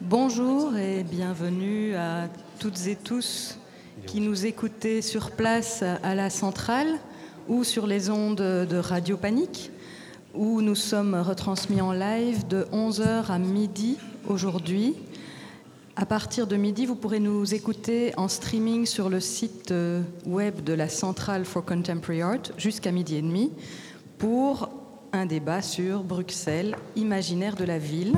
Bonjour et bienvenue à toutes et tous qui nous écoutez sur place à la centrale ou sur les ondes de Radio Panique, où nous sommes retransmis en live de 11h à midi aujourd'hui. À partir de midi, vous pourrez nous écouter en streaming sur le site euh, web de la Centrale for Contemporary Art jusqu'à midi et demi pour un débat sur Bruxelles, imaginaire de la ville,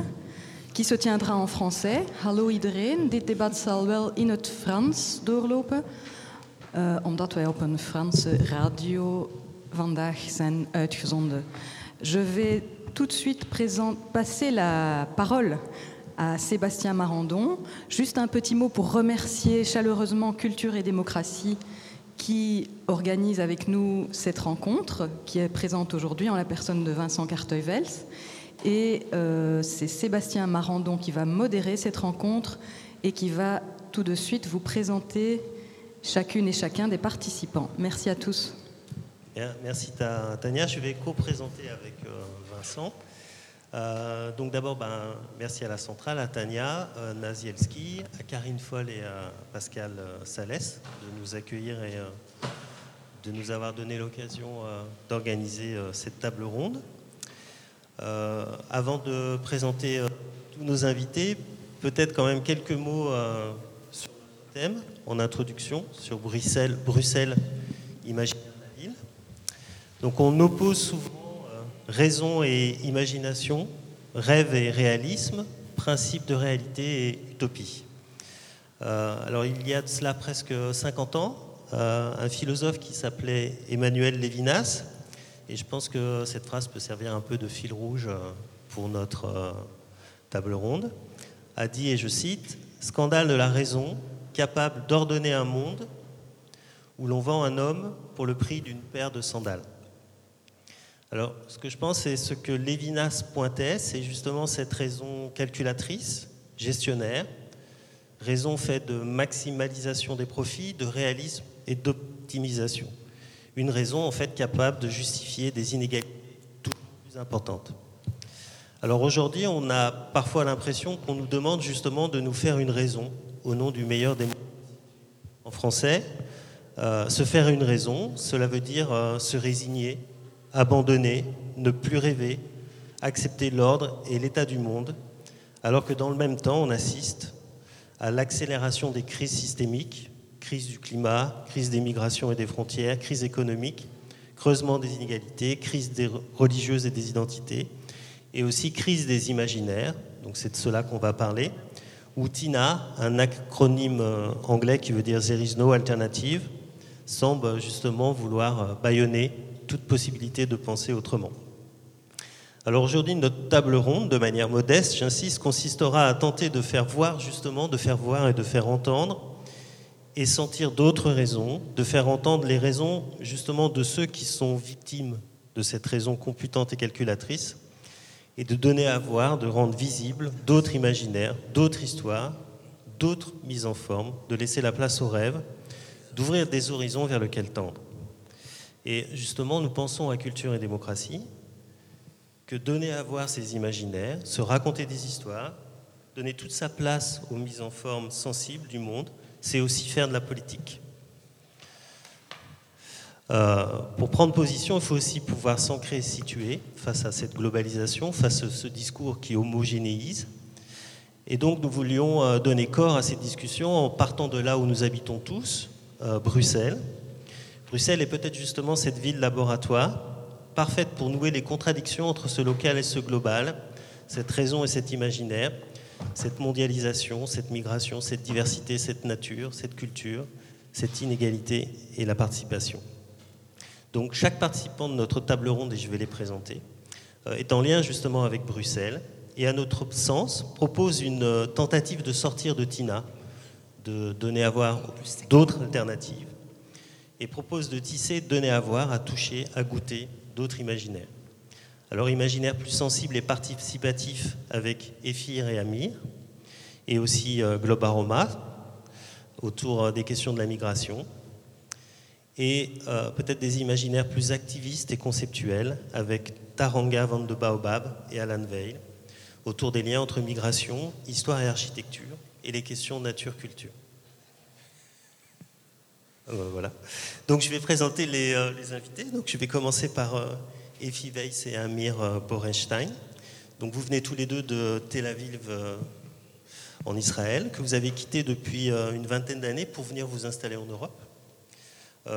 qui se tiendra en français. Hallo iedereen, dit debat zal wel in het Frans doorlopen, uh, omdat wij op een Franse radio vandaag zijn uitgezonden. Je vais tout de suite passer la parole à Sébastien Marandon. Juste un petit mot pour remercier chaleureusement Culture et Démocratie qui organise avec nous cette rencontre, qui est présente aujourd'hui en la personne de Vincent Carteuvel. Et euh, c'est Sébastien Marandon qui va modérer cette rencontre et qui va tout de suite vous présenter chacune et chacun des participants. Merci à tous. merci Tania. Je vais co-présenter avec euh, Vincent. Euh, donc d'abord, ben, merci à la centrale, à Tania euh, Nazielski, à Karine Foll et à Pascal Salès de nous accueillir et de nous avoir donné l'occasion d'organiser cette table ronde. Avant de présenter tous nos invités, peut-être quand même quelques mots sur le thème en introduction sur Bruxelles, Bruxelles imaginaire la ville. Donc on oppose souvent raison et imagination, rêve et réalisme, principe de réalité et utopie. Euh, alors il y a de cela presque 50 ans, euh, un philosophe qui s'appelait Emmanuel Lévinas, et je pense que cette phrase peut servir un peu de fil rouge euh, pour notre table ronde, a dit, et je cite, Scandale de la raison, capable d'ordonner un monde où l'on vend un homme pour le prix d'une paire de sandales. Alors, ce que je pense, c'est ce que Lévinas pointait, c'est justement cette raison calculatrice, gestionnaire, raison faite de maximalisation des profits, de réalisme et d'optimisation. Une raison, en fait, capable de justifier des inégalités toutes plus importantes. Alors aujourd'hui, on a parfois l'impression qu'on nous demande justement de nous faire une raison au nom du meilleur des mondes. En français, euh, se faire une raison, cela veut dire euh, se résigner, abandonner, ne plus rêver, accepter l'ordre et l'état du monde, alors que dans le même temps, on assiste à l'accélération des crises systémiques, crise du climat, crise des migrations et des frontières, crise économique, creusement des inégalités, crise des religieuses et des identités, et aussi crise des imaginaires, donc c'est de cela qu'on va parler, où TINA, un acronyme euh, anglais qui veut dire There is no alternative, semble justement vouloir euh, bâillonner toute possibilité de penser autrement. Alors aujourd'hui, notre table ronde, de manière modeste, j'insiste, consistera à tenter de faire voir justement, de faire voir et de faire entendre et sentir d'autres raisons, de faire entendre les raisons justement de ceux qui sont victimes de cette raison computante et calculatrice, et de donner à voir, de rendre visibles d'autres imaginaires, d'autres histoires, d'autres mises en forme, de laisser la place aux rêves, d'ouvrir des horizons vers lesquels tendre. Et justement, nous pensons à culture et démocratie, que donner à voir ces imaginaires, se raconter des histoires, donner toute sa place aux mises en forme sensibles du monde, c'est aussi faire de la politique. Euh, pour prendre position, il faut aussi pouvoir s'ancrer et se situer face à cette globalisation, face à ce discours qui homogénéise. Et donc nous voulions euh, donner corps à cette discussion en partant de là où nous habitons tous, euh, Bruxelles, Bruxelles est peut-être justement cette ville laboratoire, parfaite pour nouer les contradictions entre ce local et ce global, cette raison et cet imaginaire, cette mondialisation, cette migration, cette diversité, cette nature, cette culture, cette inégalité et la participation. Donc chaque participant de notre table ronde, et je vais les présenter, euh, est en lien justement avec Bruxelles et à notre sens propose une euh, tentative de sortir de Tina, de donner à voir d'autres alternatives et propose de tisser, donner à voir, à toucher, à goûter d'autres imaginaires. Alors imaginaire plus sensible et participatif avec Ephir et Amir, et aussi euh, Globaroma, autour euh, des questions de la migration, et euh, peut-être des imaginaires plus activistes et conceptuels avec Taranga Van de Baobab et Alan Veil, autour des liens entre migration, histoire et architecture, et les questions nature-culture. Voilà. Donc je vais présenter les, invités. Donc je vais commencer par Effie Weiss et Amir Borenstein. Donc vous venez tous les deux de Tel Aviv en Israël, que vous avez quitté depuis une vingtaine d'années pour venir vous installer en Europe,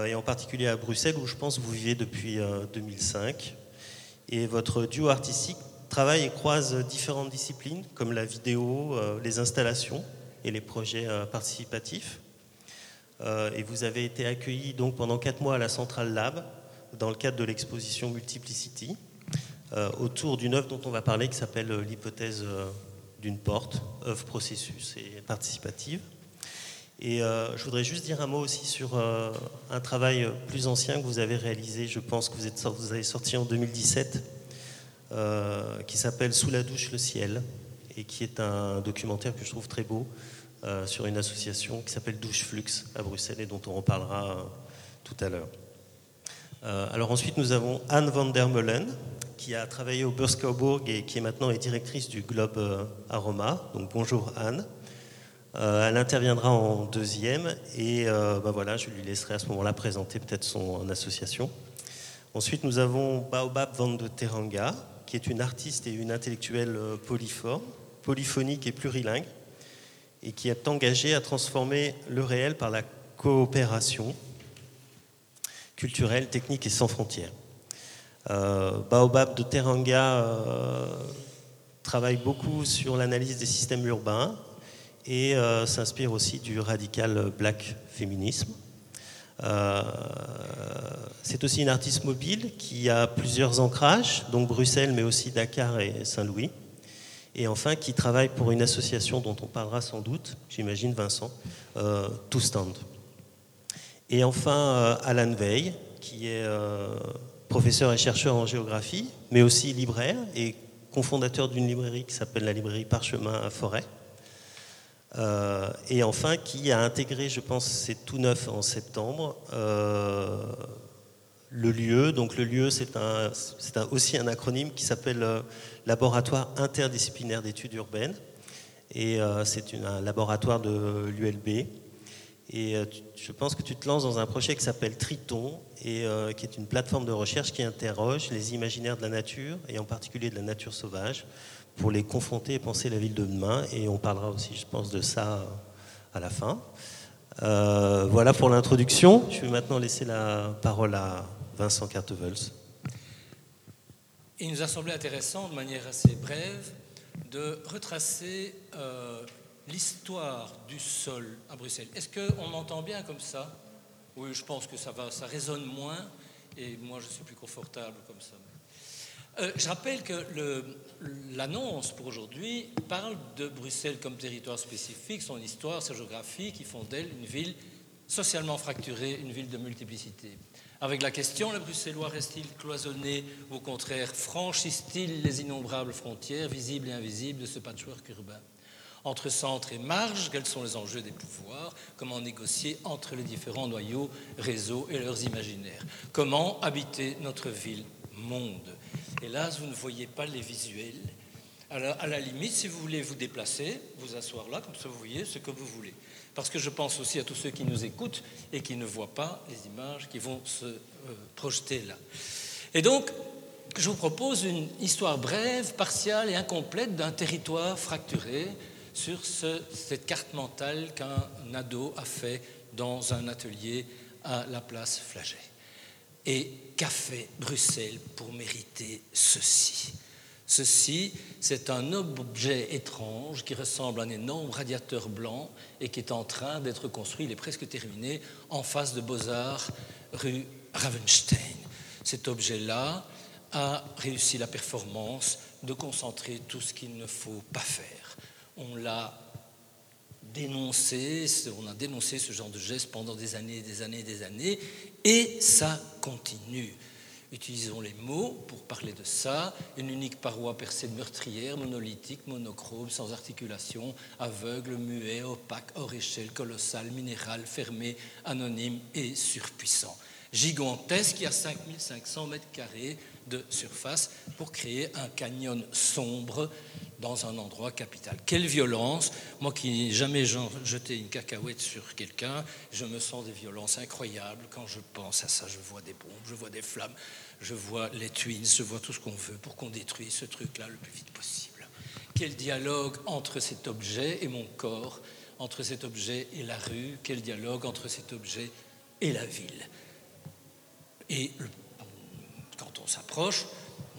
et en particulier à Bruxelles où je pense que vous vivez depuis 2005. Et votre duo artistique travaille et croise différentes disciplines comme la vidéo, les installations et les projets participatifs. Euh, et vous avez été accueilli donc pendant quatre mois à la Central Lab dans le cadre de l'exposition Multiplicity euh, autour d'une œuvre dont on va parler qui s'appelle euh, l'hypothèse d'une porte, œuvre processus et participative. Et je voudrais juste dire un mot aussi sur un travail plus ancien que vous avez réalisé, je pense que vous, êtes, avez sorti en 2017, qui s'appelle Sous la douche le ciel, et qui est un documentaire que je trouve très beau, euh, sur une association qui s'appelle Douche Flux à Bruxelles et dont on reparlera euh, tout à l'heure. Euh, alors ensuite, nous avons Anne van der Meulen, qui a travaillé au Burskauburg et qui est maintenant directrice du Globe Aroma. Donc bonjour Anne. elle interviendra en deuxième et bah voilà, je lui laisserai à ce moment-là présenter peut-être son association. Ensuite, nous avons Baobab van de Teranga, qui est une artiste et une intellectuelle polyphonique et plurilingue, et qui est engagé à transformer le réel par la coopération culturelle, technique et sans frontières. Euh, Baobab de Teranga euh, travaille beaucoup sur l'analyse des systèmes urbains et euh, s'inspire aussi du radical black féminisme. c'est aussi une artiste mobile qui a plusieurs ancrages, donc Bruxelles, mais aussi Dakar et Saint-Louis et enfin qui travaille pour une association dont on parlera sans doute, j'imagine Vincent, euh, To Stand. Et enfin euh, Alan Veil, qui est euh, professeur et chercheur en géographie, mais aussi libraire et cofondateur d'une librairie qui s'appelle la librairie Parchemin à Forêt. et enfin, qui a intégré, je pense, c'est tout neuf en septembre, le lieu. Donc le lieu, c'est aussi un acronyme qui s'appelle euh, Laboratoire interdisciplinaire d'études urbaines. Et euh, c'est un laboratoire de l'ULB. Et euh, je pense que tu te lances dans un projet qui s'appelle Triton, et qui est une plateforme de recherche qui interroge les imaginaires de la nature, et en particulier de la nature sauvage, pour les confronter et penser la ville de demain. Et on parlera aussi, je pense, de ça à la fin. voilà pour l'introduction. Je vais maintenant laisser la parole à Vincent Cartevels. Il nous a semblé intéressant, de manière assez brève, de retracer euh, l'histoire du sol à Bruxelles. Est-ce qu'on entend bien comme ça? Oui, je pense que ça va, ça résonne moins, et moi je suis plus confortable comme ça. Euh, je rappelle que l'annonce pour aujourd'hui parle de Bruxelles comme territoire spécifique, son histoire, sa géographie, qui font d'elle une ville socialement fracturée, une ville de multiplicité. Avec la question, le Bruxellois reste-t-il cloisonné Au contraire, franchissent-ils les innombrables frontières, visibles et invisibles, de ce patchwork urbain? Entre centre et marge, quels sont les enjeux des pouvoirs Comment négocier entre les différents noyaux, réseaux et leurs imaginaires Comment habiter notre ville-monde Hélas, vous ne voyez pas les visuels. Alors, à la limite, si vous voulez vous déplacer, vous asseoir là, comme ça vous voyez ce que vous voulez parce que je pense aussi à tous ceux qui nous écoutent et qui ne voient pas les images qui vont se euh, projeter là. Et donc, je vous propose une histoire brève, partiale et incomplète d'un territoire fracturé sur cette carte mentale qu'un ado a fait dans un atelier à la place Flaget. Et qu'a fait Bruxelles pour mériter ceci? Ceci, c'est un objet étrange qui ressemble à un énorme radiateur blanc et qui est en train d'être construit, il est presque terminé, en face de Beaux-Arts, rue Ravenstein. Cet objet-là a réussi la performance de concentrer tout ce qu'il ne faut pas faire. On l'a dénoncé, on a dénoncé ce genre de geste pendant des années, des années, des années, et ça continue. Utilisons les mots pour parler de ça. Une unique paroi percée de meurtrières, monolithique, monochrome, sans articulation, aveugle, muet, opaque, hors échelle, colossal, minéral, fermé, anonyme et surpuissant. Gigantesque, qui a 5500 mètres carrés de surface pour créer un canyon sombre dans un endroit capital. Quelle violence Moi qui n'ai jamais jeté une cacahuète sur quelqu'un, je me sens des violences incroyables quand je pense à ça. Je vois des bombes, je vois des flammes, je vois les twins, je vois tout ce qu'on veut pour qu'on détruise ce truc-là le plus vite possible. Quel dialogue entre cet objet et mon corps, entre cet objet et la rue, quel dialogue entre cet objet et la ville. Et quand on s'approche,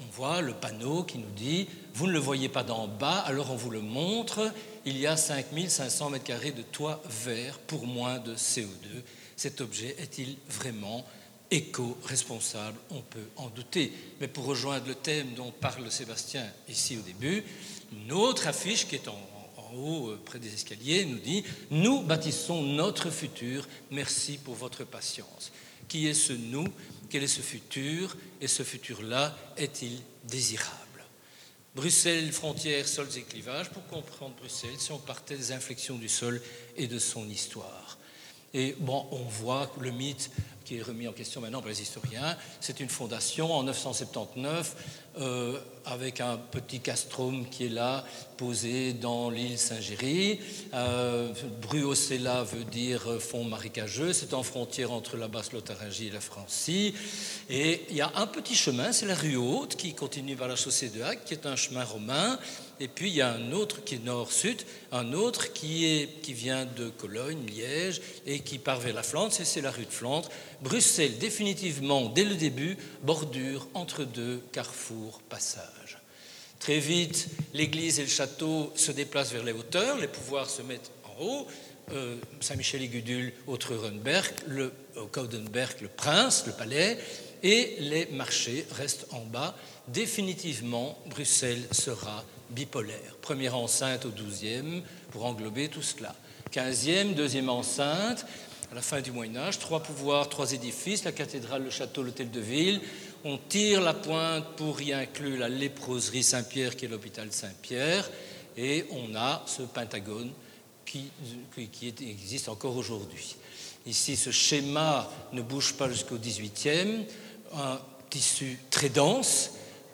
on voit le panneau qui nous dit Vous ne le voyez pas d'en bas, alors on vous le montre. Il y a 5500 mètres carrés de toit vert pour moins de CO2. Cet objet est-il vraiment éco-responsable? On peut en douter. Mais pour rejoindre le thème dont parle Sébastien ici au début, une autre affiche qui est en, haut, euh, près des escaliers, nous dit Nous bâtissons notre futur. Merci pour votre patience. Qui est ce nous quel est ce futur Et ce futur-là est-il désirable? Bruxelles, frontières, sols et clivages. Pour comprendre Bruxelles, si on partait des inflexions du sol et de son histoire. Et bon, on voit le mythe qui est remis en question maintenant par les historiens, c'est une fondation en 979 euh, avec un petit castrum qui est là, posé dans l'île Saint-Géry. Euh, Bruocella veut dire fond marécageux, c'est en frontière entre la Basse-Lotharingie et la Francie. Et il y a un petit chemin, c'est la rue Haute, qui continue vers la chaussée de Hague, qui est un chemin romain. Et puis il y a un autre qui est nord-sud, un autre qui, est, qui vient de Cologne, Liège, et qui part vers la Flandre, c'est la rue de Flandre. Bruxelles, définitivement, dès le début, bordure entre deux carrefours passages. Très vite, l'église et le château se déplacent vers les hauteurs, les pouvoirs se mettent en haut. Euh, Saint-Michel-et-Gudule au Treurenberg, le, au Kaudenberg, le prince, le palais, et les marchés restent en bas. Définitivement, Bruxelles sera bipolaire. Première enceinte au 12e pour englober tout cela. 15e, deuxième enceinte, à la fin du Moyen Âge, trois pouvoirs, trois édifices, la cathédrale, le château, l'hôtel de ville. On tire la pointe pour y inclure la léproserie Saint-Pierre qui est l'hôpital Saint-Pierre et on a ce pentagone qui, existe encore aujourd'hui. Ici, ce schéma ne bouge pas jusqu'au 18e, un tissu très dense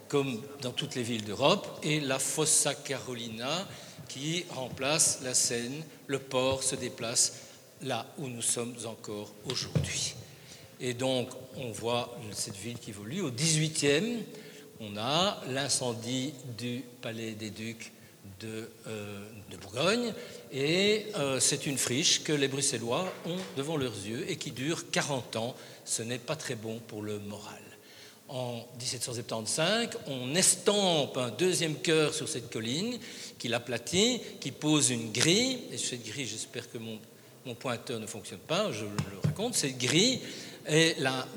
comme dans toutes les villes d'Europe, et la Fossa Carolina qui remplace la Seine. Le port se déplace là où nous sommes encore aujourd'hui. Et donc, on voit cette ville qui évolue. Au 18e, on a l'incendie du Palais des Ducs de, euh, Bourgogne, et euh, c'est une friche que les Bruxellois ont devant leurs yeux et qui dure 40 ans. Ce n'est pas très bon pour le moral en 1775, on estampe un deuxième cœur sur cette colline, qui l'aplatit, qui pose une grille, et cette grille, j'espère que mon, pointeur ne fonctionne pas, je le raconte, cette grille est la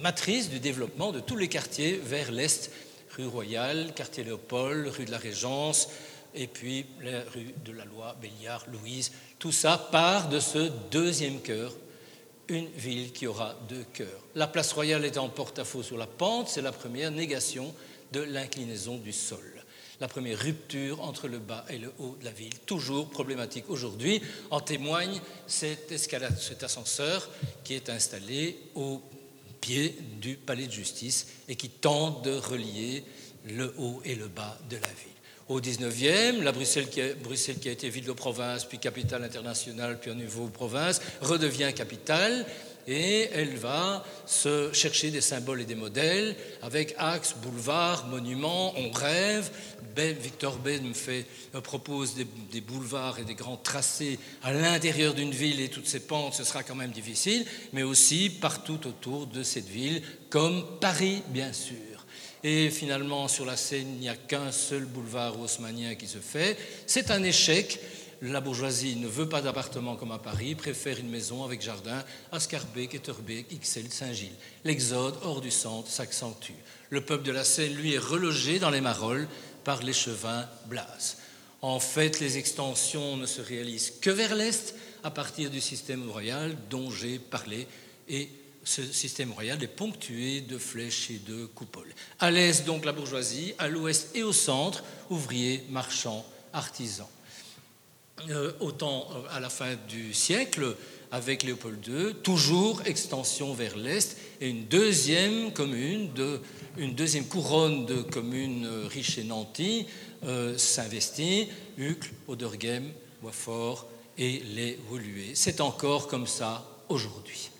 matrice du développement de tous les quartiers vers l'est, rue Royale, quartier Léopold, rue de la Régence, et puis la rue de la Loi, Béliard, Louise, tout ça part de ce deuxième cœur une ville qui aura deux cœurs. La place royale est en porte-à-faux sur la pente, c'est la première négation de l'inclinaison du sol. La première rupture entre le bas et le haut de la ville, toujours problématique aujourd'hui. En témoigne escalade, cet ascenseur qui est installé au pied du palais de justice et qui tente de relier le haut et le bas de la ville au 19e, la Bruxelles qui, a, Bruxelles qui a été ville de province, puis capitale internationale, puis au niveau province, redevient capitale et elle va se chercher des symboles et des modèles avec axes, boulevards, monuments. On rêve. Ben, Victor fait, propose des, des, boulevards et des grands tracés à l'intérieur d'une ville et toutes ses pentes, ce sera quand même difficile, mais aussi partout autour de cette ville, comme Paris, bien sûr. Et finalement, sur la Seine, il n'y a qu'un seul boulevard haussmanien qui se fait. C'est un échec. La bourgeoisie ne veut pas d'appartement comme à Paris, préfère une maison avec jardin à Scarbeck, Etterbeek, Ixelles, Saint-Gilles. L'exode hors du centre s'accentue. Le peuple de la Seine, lui, est relogé dans les Marolles par l'échevin Blas. En fait, les extensions ne se réalisent que vers l'est à partir du système royal dont j'ai parlé et ce système royal est ponctué de flèches et de coupoles. À l'est, donc, la bourgeoisie, à l'ouest et au centre, ouvriers, marchands, artisans. Euh, autant à la fin du siècle avec Léopold II, toujours extension vers l'est et une deuxième couronne de communes riches et nantis s'investit, Uccle, Auderghem, Boisfort et les Woluwe. C'est encore comme ça aujourd'hui.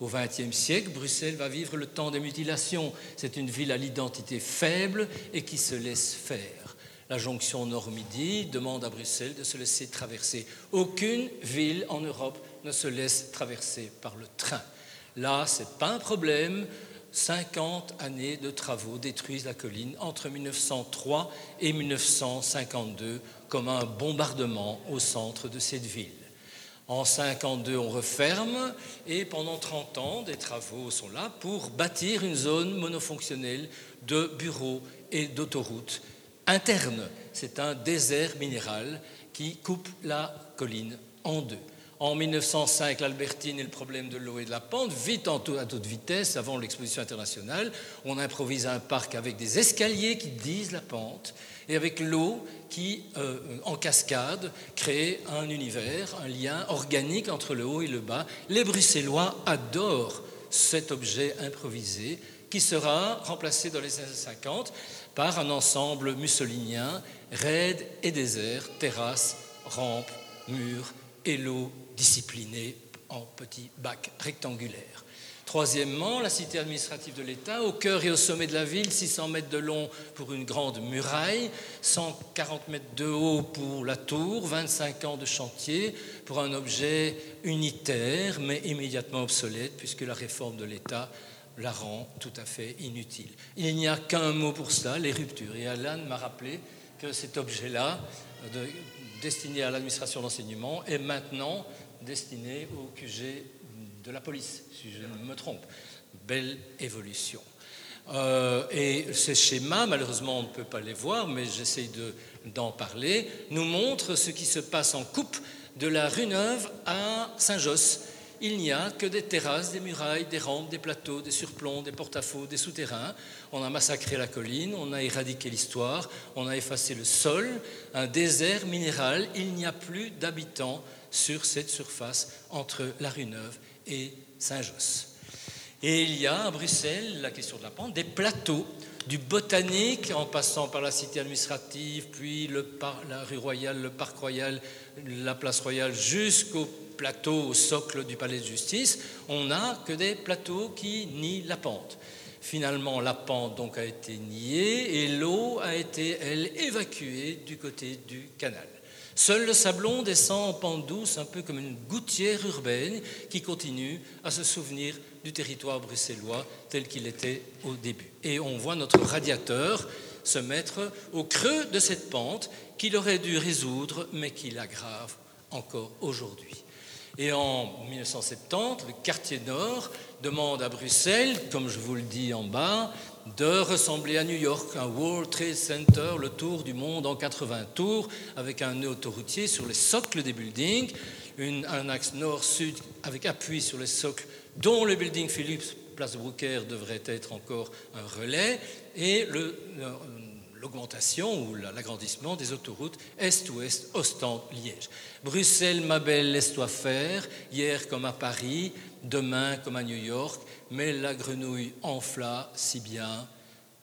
Au XXe siècle, Bruxelles va vivre le temps des mutilations. C'est une ville à l'identité faible et qui se laisse faire. La jonction Nord-Midi demande à Bruxelles de se laisser traverser. Aucune ville en Europe ne se laisse traverser par le train. Là, ce n'est pas un problème. 50 années de travaux détruisent la colline entre 1903 et 1952 comme un bombardement au centre de cette ville. En 52, on referme et pendant 30 ans, des travaux sont là pour bâtir une zone monofonctionnelle de bureaux et d'autoroutes internes. C'est un désert minéral qui coupe la colline en deux. En 1905, l'Albertine et le problème de l'eau et de la pente, vite à toute vitesse, avant l'exposition internationale, on improvise un parc avec des escaliers qui disent la pente et avec l'eau qui, euh, en cascade, crée un univers, un lien organique entre le haut et le bas. Les Bruxellois adorent cet objet improvisé qui sera remplacé dans les années 50 par un ensemble mussolinien, raide et désert, terrasses, rampes, murs et l'eau disciplinée en petits bacs rectangulaires. Troisièmement, la cité administrative de l'État, au cœur et au sommet de la ville, 600 mètres de long pour une grande muraille, 140 mètres de haut pour la tour, 25 ans de chantier pour un objet unitaire mais immédiatement obsolète puisque la réforme de l'État la rend tout à fait inutile. Il n'y a qu'un mot pour cela, les ruptures. Et Alan m'a rappelé que cet objet-là, destiné à l'administration d'enseignement, est maintenant destiné au QG de la police, si je ne me trompe. Belle évolution. Euh, et ces schémas, malheureusement, on ne peut pas les voir, mais j'essaye d'en parler, nous montrent ce qui se passe en coupe de la rue Neuve à Saint-Josse. Il n'y a que des terrasses, des murailles, des rampes, des plateaux, des surplombs, des porte-à-faux, des souterrains. On a massacré la colline, on a éradiqué l'histoire, on a effacé le sol, un désert minéral. Il n'y a plus d'habitants sur cette surface entre la rue Neuve et Saint-Josse. Et il y a à Bruxelles, la question de la pente, des plateaux du botanique en passant par la cité administrative, puis la rue Royale, le parc royal, la place royale, jusqu'au plateau, au socle du palais de justice, on n'a que des plateaux qui nient la pente. Finalement, la pente donc a été niée et l'eau a été, elle, évacuée du côté du canal. Seul le sablon descend en pente douce, un peu comme une gouttière urbaine qui continue à se souvenir du territoire bruxellois tel qu'il était au début. Et on voit notre radiateur se mettre au creux de cette pente qu'il aurait dû résoudre, mais qui l'aggrave encore aujourd'hui. Et en 1970, le quartier nord demande à Bruxelles, comme je vous le dis en bas, de ressembler à New York, un World Trade Center, le tour du monde en 80 tours, avec un nœud autoroutier sur les socles des buildings, un axe nord-sud avec appui sur les socles, dont le building Philips, place de Broucker, devrait être encore un relais, et l'augmentation ou l'agrandissement des autoroutes est-ouest, Ostende-Liège. Bruxelles, ma belle, laisse-toi faire, hier comme à Paris, demain comme à New York, mais la grenouille enfla si bien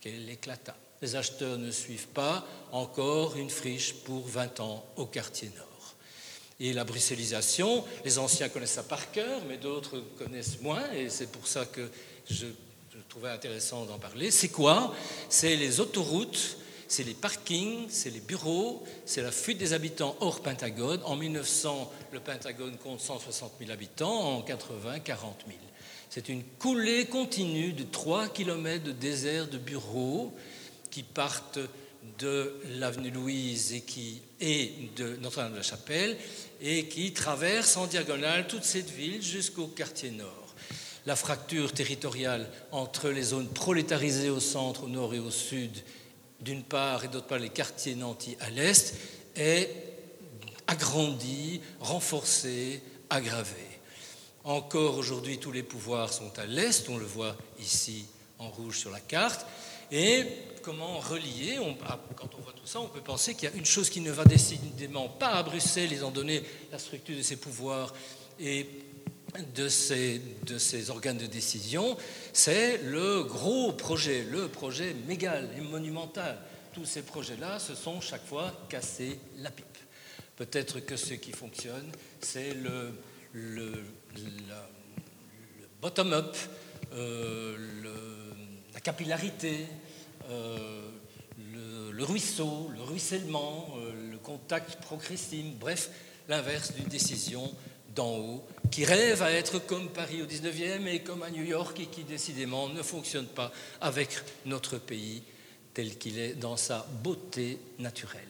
qu'elle éclata. Les acheteurs ne suivent pas, encore une friche pour 20 ans au quartier nord. Et la bruxellisation, les anciens connaissent ça par cœur, mais d'autres connaissent moins, et c'est pour ça que je, je trouvais intéressant d'en parler. C'est quoi? C'est les autoroutes c'est les parkings, c'est les bureaux, c'est la fuite des habitants hors Pentagone. En 1900, le Pentagone compte 160 000 habitants, en 80, 40 000. C'est une coulée continue de 3 km de désert de bureaux qui partent de l'avenue Louise et, qui, et de Notre-Dame-de-la-Chapelle et qui traversent en diagonale toute cette ville jusqu'au quartier nord. La fracture territoriale entre les zones prolétarisées au centre, au nord et au sud d'une part, et d'autre part les quartiers nantis à l'est, est agrandi, renforcé, aggravé. Encore aujourd'hui, tous les pouvoirs sont à l'est, on le voit ici en rouge sur la carte. Et comment relier, ah, quand on voit tout ça, on peut penser qu'il y a une chose qui ne va décidément pas à Bruxelles, ils ont donné la structure de ses pouvoirs et de ces, de ces organes de décision, c'est le gros projet, le projet mégal et monumental. Tous ces projets-là se sont chaque fois cassés la pipe. Peut-être que ce qui fonctionne, c'est le, bottom-up, euh, la capillarité, euh, le, ruisseau, le ruissellement, euh, le contact progressif, bref, l'inverse d'une décision d'en haut, qui rêve à être comme Paris au 19e et comme à New York et qui décidément ne fonctionne pas avec notre pays tel qu'il est dans sa beauté naturelle.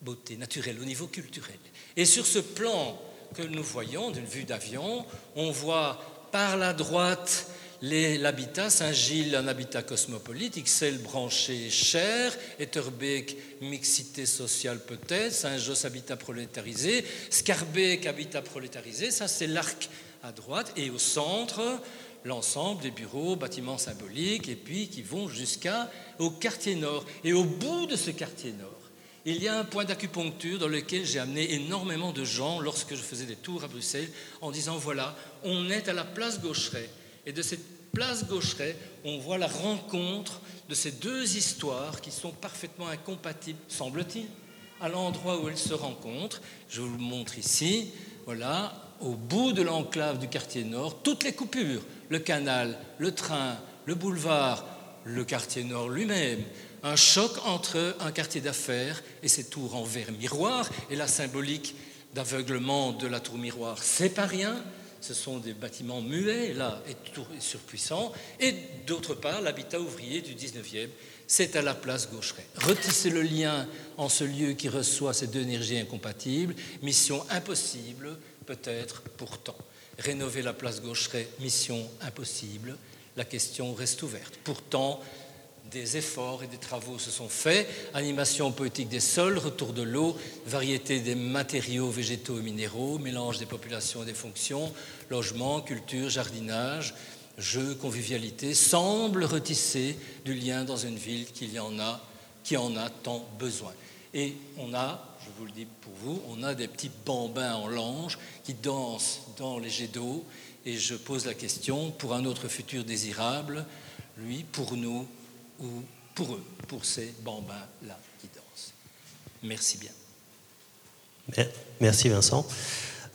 Beauté naturelle au niveau culturel. Et sur ce plan que nous voyons d'une vue d'avion, on voit par la droite l'habitat, Saint-Gilles, un habitat cosmopolite, XL branché cher, Etterbeek, mixité sociale peut-être, Saint-Josse, habitat prolétarisé, Scarbeck, habitat prolétarisé, ça c'est l'arc à droite, et au centre, l'ensemble des bureaux, bâtiments symboliques, et puis qui vont jusqu'au quartier nord. Et au bout de ce quartier nord, il y a un point d'acupuncture dans lequel j'ai amené énormément de gens lorsque je faisais des tours à Bruxelles en disant voilà, on est à la place Gaucheret. Et de cette place Gaucheret, on voit la rencontre de ces deux histoires qui sont parfaitement incompatibles, semble-t-il, à l'endroit où elles se rencontrent. Je vous le montre ici. Voilà, au bout de l'enclave du quartier nord, toutes les coupures, le canal, le train, le boulevard, le quartier nord lui-même, un choc entre un quartier d'affaires et ses tours en verre miroir, et la symbolique d'aveuglement de la tour miroir, c'est pas rien, ce sont des bâtiments muets, là, et surpuissants, et d'autre part, l'habitat ouvrier du 19e, c'est à la place Gaucheret. Retisser le lien en ce lieu qui reçoit ces deux énergies incompatibles, mission impossible, peut-être pourtant. Rénover la place Gaucheret, mission impossible, la question reste ouverte. Pourtant, des efforts et des travaux se sont faits. Animation poétique des sols, retour de l'eau, variété des matériaux végétaux et minéraux, mélange des populations et des fonctions, logement, culture, jardinage, jeux, convivialité, semblent retisser du lien dans une ville qui en a, qui en a tant besoin. Et on a, je vous le dis pour vous, on a des petits bambins en lange qui dansent dans les jets d'eau. Et je pose la question, pour un autre futur désirable, lui, pour nous, ou pour eux, pour ces bambins-là qui dansent. Merci bien. Merci Vincent.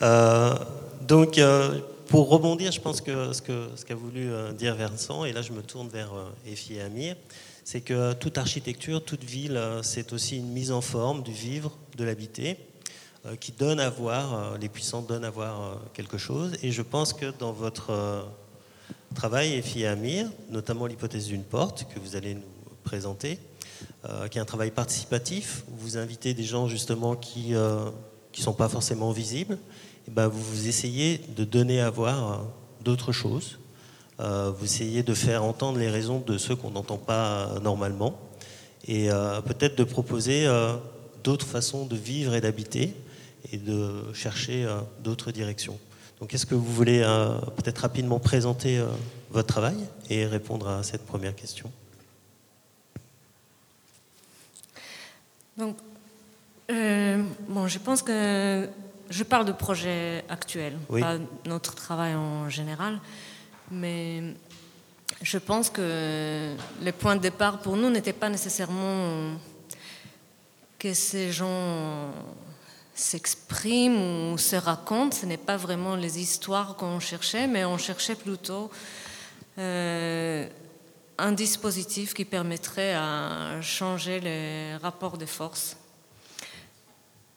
Euh, donc, euh, pour rebondir, je pense que ce qu'a voulu euh, dire Vincent, et là je me tourne vers Effie et Amir, c'est que toute architecture, toute ville, c'est aussi une mise en forme du vivre, de l'habiter, qui donne à voir, les puissants donnent à voir quelque chose. Et je pense que dans votre travail, et Amir, notamment l'hypothèse d'une porte que vous allez nous présenter, euh, qui est un travail participatif. Vous invitez des gens justement qui ne euh, sont pas forcément visibles. Et ben, vous, vous essayez de donner à voir euh, d'autres choses. vous essayez de faire entendre les raisons de ceux qu'on n'entend pas normalement. Et peut-être de proposer d'autres façons de vivre et d'habiter et de chercher d'autres directions. Donc est-ce que vous voulez euh, peut-être rapidement présenter euh, votre travail et répondre à cette première question? Donc, euh, bon, je pense que je parle de projet actuel, pas notre travail en général, mais je pense que le point de départ pour nous n'était pas nécessairement que ces gens s'exprime ou se raconte. Ce n'est pas vraiment les histoires qu'on cherchait, mais on cherchait plutôt euh, un dispositif qui permettrait à changer les rapports de force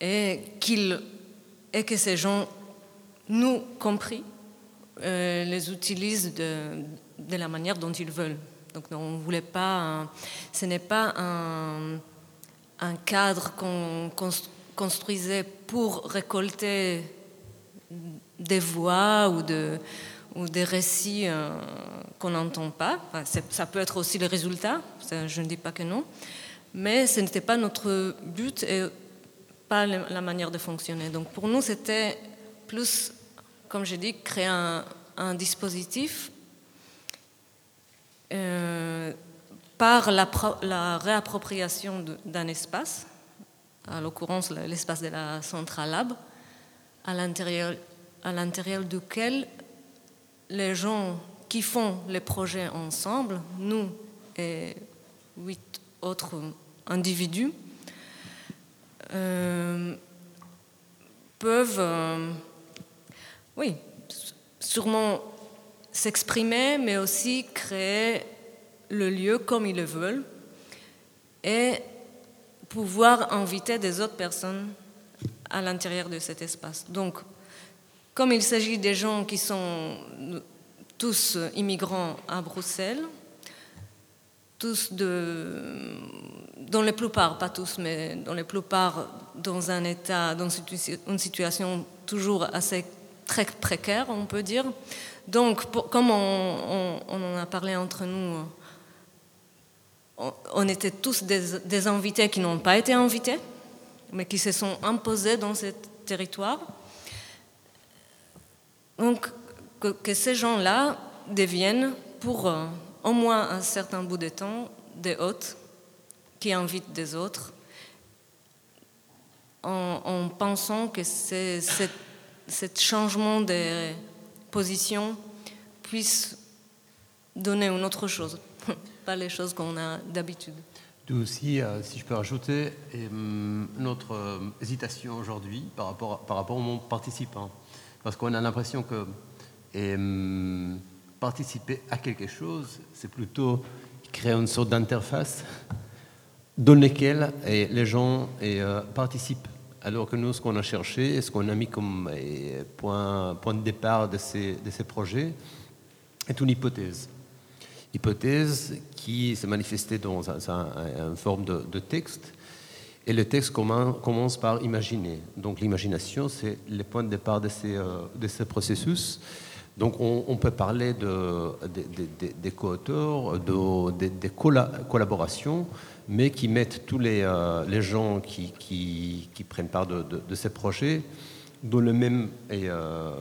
et, et que ces gens, nous compris, euh, les utilisent de, de, la manière dont ils veulent. Donc on voulait pas, ce n'est pas un, un cadre qu'on construit construisait pour récolter des voix ou, de, ou des récits euh, qu'on n'entend pas. ça peut être aussi le résultat, je ne dis pas que non, mais ce n'était pas notre but et pas la manière de fonctionner. Donc pour nous, c'était plus, comme j'ai dit, créer un, dispositif euh, par la, réappropriation d'un espace, à l'occurrence l'espace de la Centrale Lab, à l'intérieur duquel les gens qui font les projets ensemble, nous et huit autres individus, euh, peuvent, euh, oui, sûrement s'exprimer, mais aussi créer le lieu comme ils le veulent et pouvoir inviter des autres personnes à l'intérieur de cet espace. Donc, comme il s'agit des gens qui sont tous immigrants à Bruxelles, tous de, dans la plupart, pas tous, mais dans la plupart dans un état, dans une situation toujours assez très précaire, on peut dire. Donc, comme on, en a parlé entre nous, on, était tous des, invités qui n'ont pas été invités, mais qui se sont imposés dans ce territoire. Donc, que, ces gens-là deviennent, pour euh, au moins un certain bout de temps, des hôtes qui invitent des autres, en, pensant que ce changement de position puisse donner une autre chose, pas les choses qu'on a d'habitude. D'où aussi, euh, si je peux rajouter, hum, notre euh, hésitation aujourd'hui par rapport, par rapport aux participants. Parce qu'on a l'impression que hum, participer à quelque chose, c'est plutôt créer une sorte d'interface dans laquelle les gens euh, participent. Alors que nous, ce qu'on a cherché, ce qu'on a mis comme point, point de départ de ces, de ces projets, est une hypothèse. Hypothèse qui s'est manifestée dans une forme de, texte. Et le texte commence par imaginer. Donc l'imagination, c'est le point de départ de ces, euh, de ces processus. Donc on, peut parler de, des co-auteurs, des collaborations, mais qui mettent tous les, euh, les gens qui, qui, prennent part de, ces projets dans, le même, euh,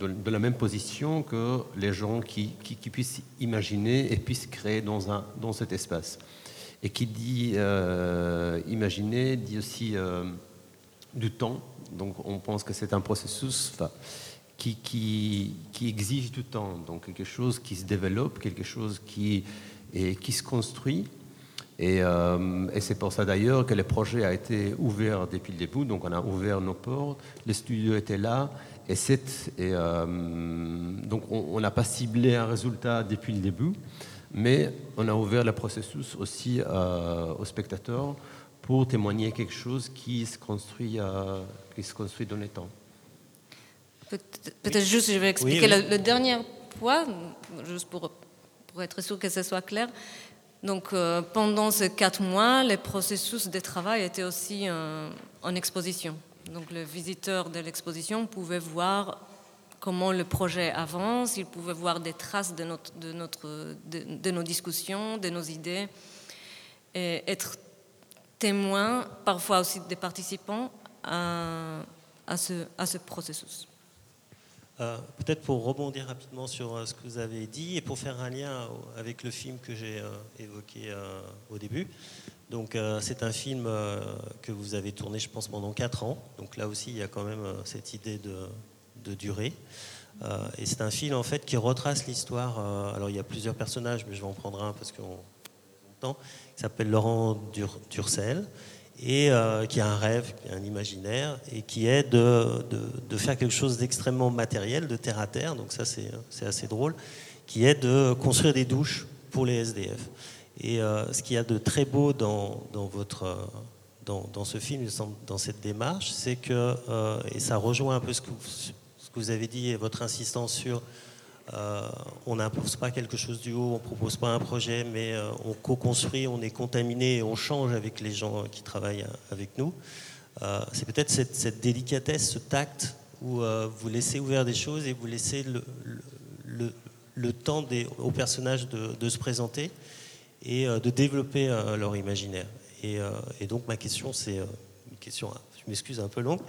de, la même position que les gens qui, puissent imaginer et puissent créer dans, cet espace. Et qui dit euh, imaginer dit aussi du temps. Donc on pense que c'est un processus qui, exige du temps, donc quelque chose qui se développe, quelque chose qui se construit. Et, euh, et c'est pour ça d'ailleurs que le projet a été ouvert depuis le début. Donc on a ouvert nos portes, les studios étaient là. Et, et euh, donc on n'a pas ciblé un résultat depuis le début, mais on a ouvert le processus aussi euh, aux spectateurs pour témoigner quelque chose qui se construit, qui se construit dans les temps. Peut-être juste, je vais expliquer Le, dernier point, juste pour, pour être sûr que ce soit clair. Donc, euh, pendant ces quatre mois, le processus de travail était aussi euh, en exposition. Donc, le visiteur de l'exposition pouvait voir comment le projet avance, il pouvait voir des traces de, notre, de, notre, de, nos discussions, de nos idées, et être témoin, parfois aussi des participants, à, ce, à ce processus. Euh, peut-être pour rebondir rapidement sur euh, ce que vous avez dit et pour faire un lien avec le film que j'ai euh, évoqué au début. Donc c'est un film que vous avez tourné, je pense, pendant 4 ans. Donc là aussi, il y a quand même cette idée de, durée. et c'est un film en fait qui retrace l'histoire. alors il y a plusieurs personnages, mais je vais en prendre un parce qu'on temps. Il s'appelle Laurent Durcel et euh, qui a un rêve, qui a un imaginaire, et qui est de, de, faire quelque chose d'extrêmement matériel, de terre à terre, donc ça c'est assez drôle, qui est de construire des douches pour les SDF. Et euh, ce qu'il y a de très beau dans, votre, dans, dans, ce film, dans cette démarche, c'est que, euh, et ça rejoint un peu ce que, vous avez dit et votre insistance sur euh, on n'impose pas quelque chose du haut, on ne propose pas un projet, mais euh, on co-construit, on est contaminé et on change avec les gens qui travaillent avec nous. Euh, c'est peut-être cette, délicatesse, ce tact où vous laissez ouvert des choses et vous laissez le, temps aux personnages de, se présenter et de développer leur imaginaire. Et, et, donc ma question, c'est une question, je m'excuse, un peu longue.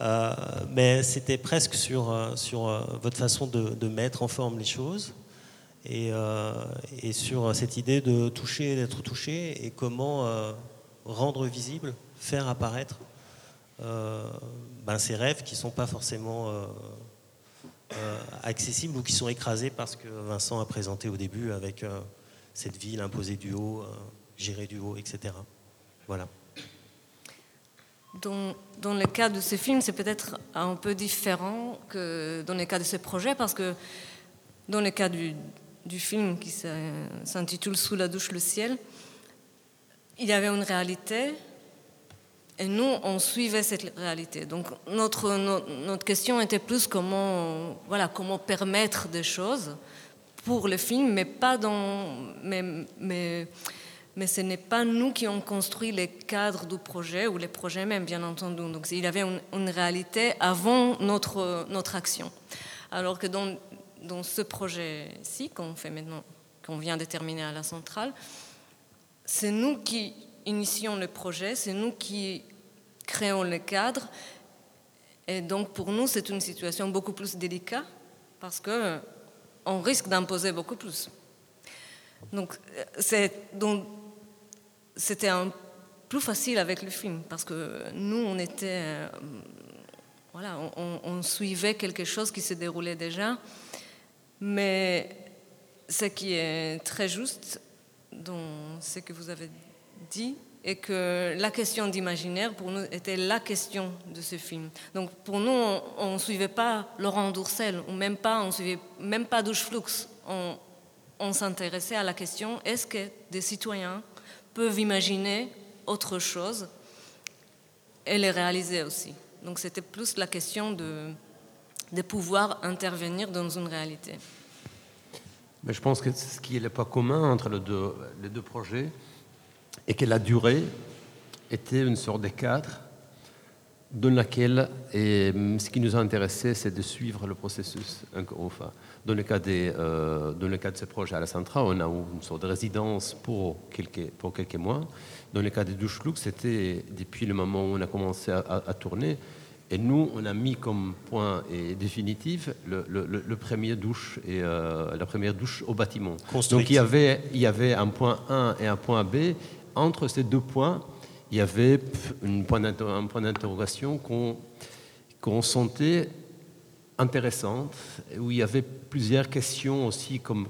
Euh, mais c'était presque sur, euh, sur euh, votre façon de, mettre en forme les choses et, et, sur cette idée de toucher, d'être touché, et comment rendre visible, faire apparaître ben, ces rêves qui ne sont pas forcément accessibles ou qui sont écrasés parce que Vincent a présenté au début avec cette ville imposée du haut, gérée du haut, etc. Voilà. Dans, le cas de ce film, c'est peut-être un peu différent que dans le cas de ce projet, parce que dans le cas du, film qui s'intitule Sous la douche, le ciel, il y avait une réalité et nous, on suivait cette réalité. Donc notre, notre, question était plus comment, voilà, comment permettre des choses pour le film, mais pas dans... Mais, mais, mais ce n'est pas nous qui avons construit les cadres du projet ou les projets même, bien entendu. Donc il y avait une, réalité avant notre, notre action. Alors que dans, dans ce projet-ci, qu'on fait maintenant, qu'on vient de terminer à la centrale, c'est nous qui initions le projet, c'est nous qui créons le cadre. Et donc pour nous, c'est une situation beaucoup plus délicate parce que on risque d'imposer beaucoup plus. Donc donc c'était plus facile avec le film parce que nous, on était, euh, voilà, on, suivait quelque chose qui se déroulait déjà. Mais ce qui est très juste dans ce que vous avez dit est que la question d'imaginaire pour nous était la question de ce film. Donc pour nous, on ne suivait pas Laurent Dourcel ou même pas, on suivait même pas Douche Flux. On, s'intéressait à la question est-ce que des citoyens peuvent imaginer autre chose? Et les réaliser aussi. Donc c'était plus la question de, de pouvoir intervenir dans une réalité. Mais je pense que ce qui est le pas commun entre les deux, les deux projets est que la durée était une sorte de cadre dans lequel et ce qui nous a intéressé, c'est de suivre le processus. Enfin, dans le cas, des, euh, dans le cas de ce projet à la centrale, on a une sorte de résidence pour quelques, pour quelques mois. Dans le cas des douches c'était depuis le moment où on a commencé à, tourner. Et nous, on a mis comme point et définitif le, le, premier douche et euh, la première douche au bâtiment. Donc il y, avait, il y avait un point A et un point B. Entre ces deux points, il y avait un point d'interrogation qu'on sentait intéressante, où il y avait plusieurs questions aussi comme,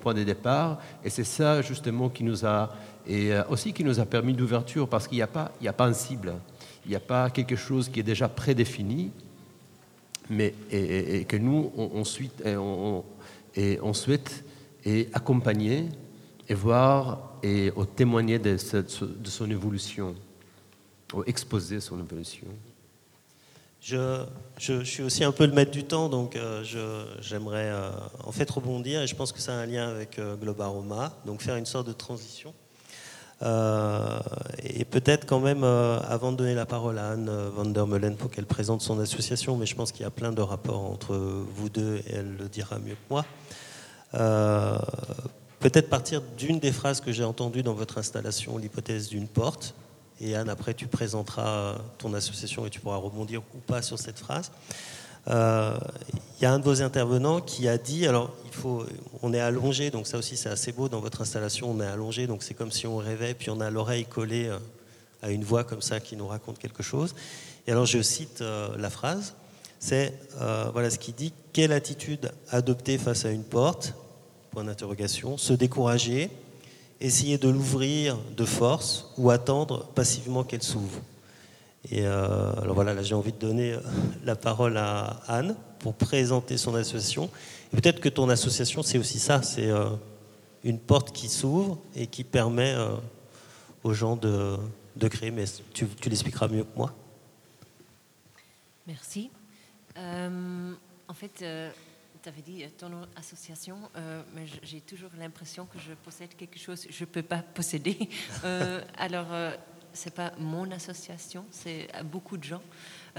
point de départ. Et c'est ça justement qui nous a, euh, aussi qui nous a permis d'ouverture, parce qu'il n'y a, pas, il a pas un cible, il n'y a pas quelque chose qui est déjà prédéfini, mais que nous, on, on souhaite et accompagner et voir et témoigner de, son évolution, ou exposer son évolution. Je, je, suis aussi un peu le maître du temps, donc euh, j'aimerais euh, en fait rebondir, et je pense que ça a un lien avec euh, Globaroma, donc faire une sorte de transition. et peut-être quand même, avant de donner la parole à Anne van der Meulen pour qu'elle présente son association, mais je pense qu'il y a plein de rapports entre vous deux, et elle le dira mieux que moi, peut-être partir d'une des phrases que j'ai entendues dans votre installation, l'hypothèse d'une porte, et Anne, après, tu présenteras ton association et tu pourras rebondir ou pas sur cette phrase. Euh, il y a un de vos intervenants qui a dit, alors il faut, on est allongé, donc ça aussi c'est assez beau dans votre installation, on est allongé, donc c'est comme si on rêvait, puis on a l'oreille collée euh, à une voix comme ça qui nous raconte quelque chose. Et alors je cite euh, la phrase, c'est voilà ce qu'il dit quelle attitude adopter face à une porte? D'interrogation. Se décourager, essayer de l'ouvrir de force ou attendre passivement qu'elle s'ouvre. Et euh, alors voilà, là j'ai envie de donner euh, la parole à Anne pour présenter son association. Peut-être que ton association, c'est aussi ça, c'est euh, une porte qui s'ouvre et qui permet aux gens de, de créer, mais tu, tu l'expliqueras mieux que moi. Merci. en fait, tu avais dit euh, ton association, euh, mais j'ai toujours l'impression que je possède quelque chose que je ne peux pas posséder. Euh, alors, ce n'est pas mon association, c'est beaucoup de gens,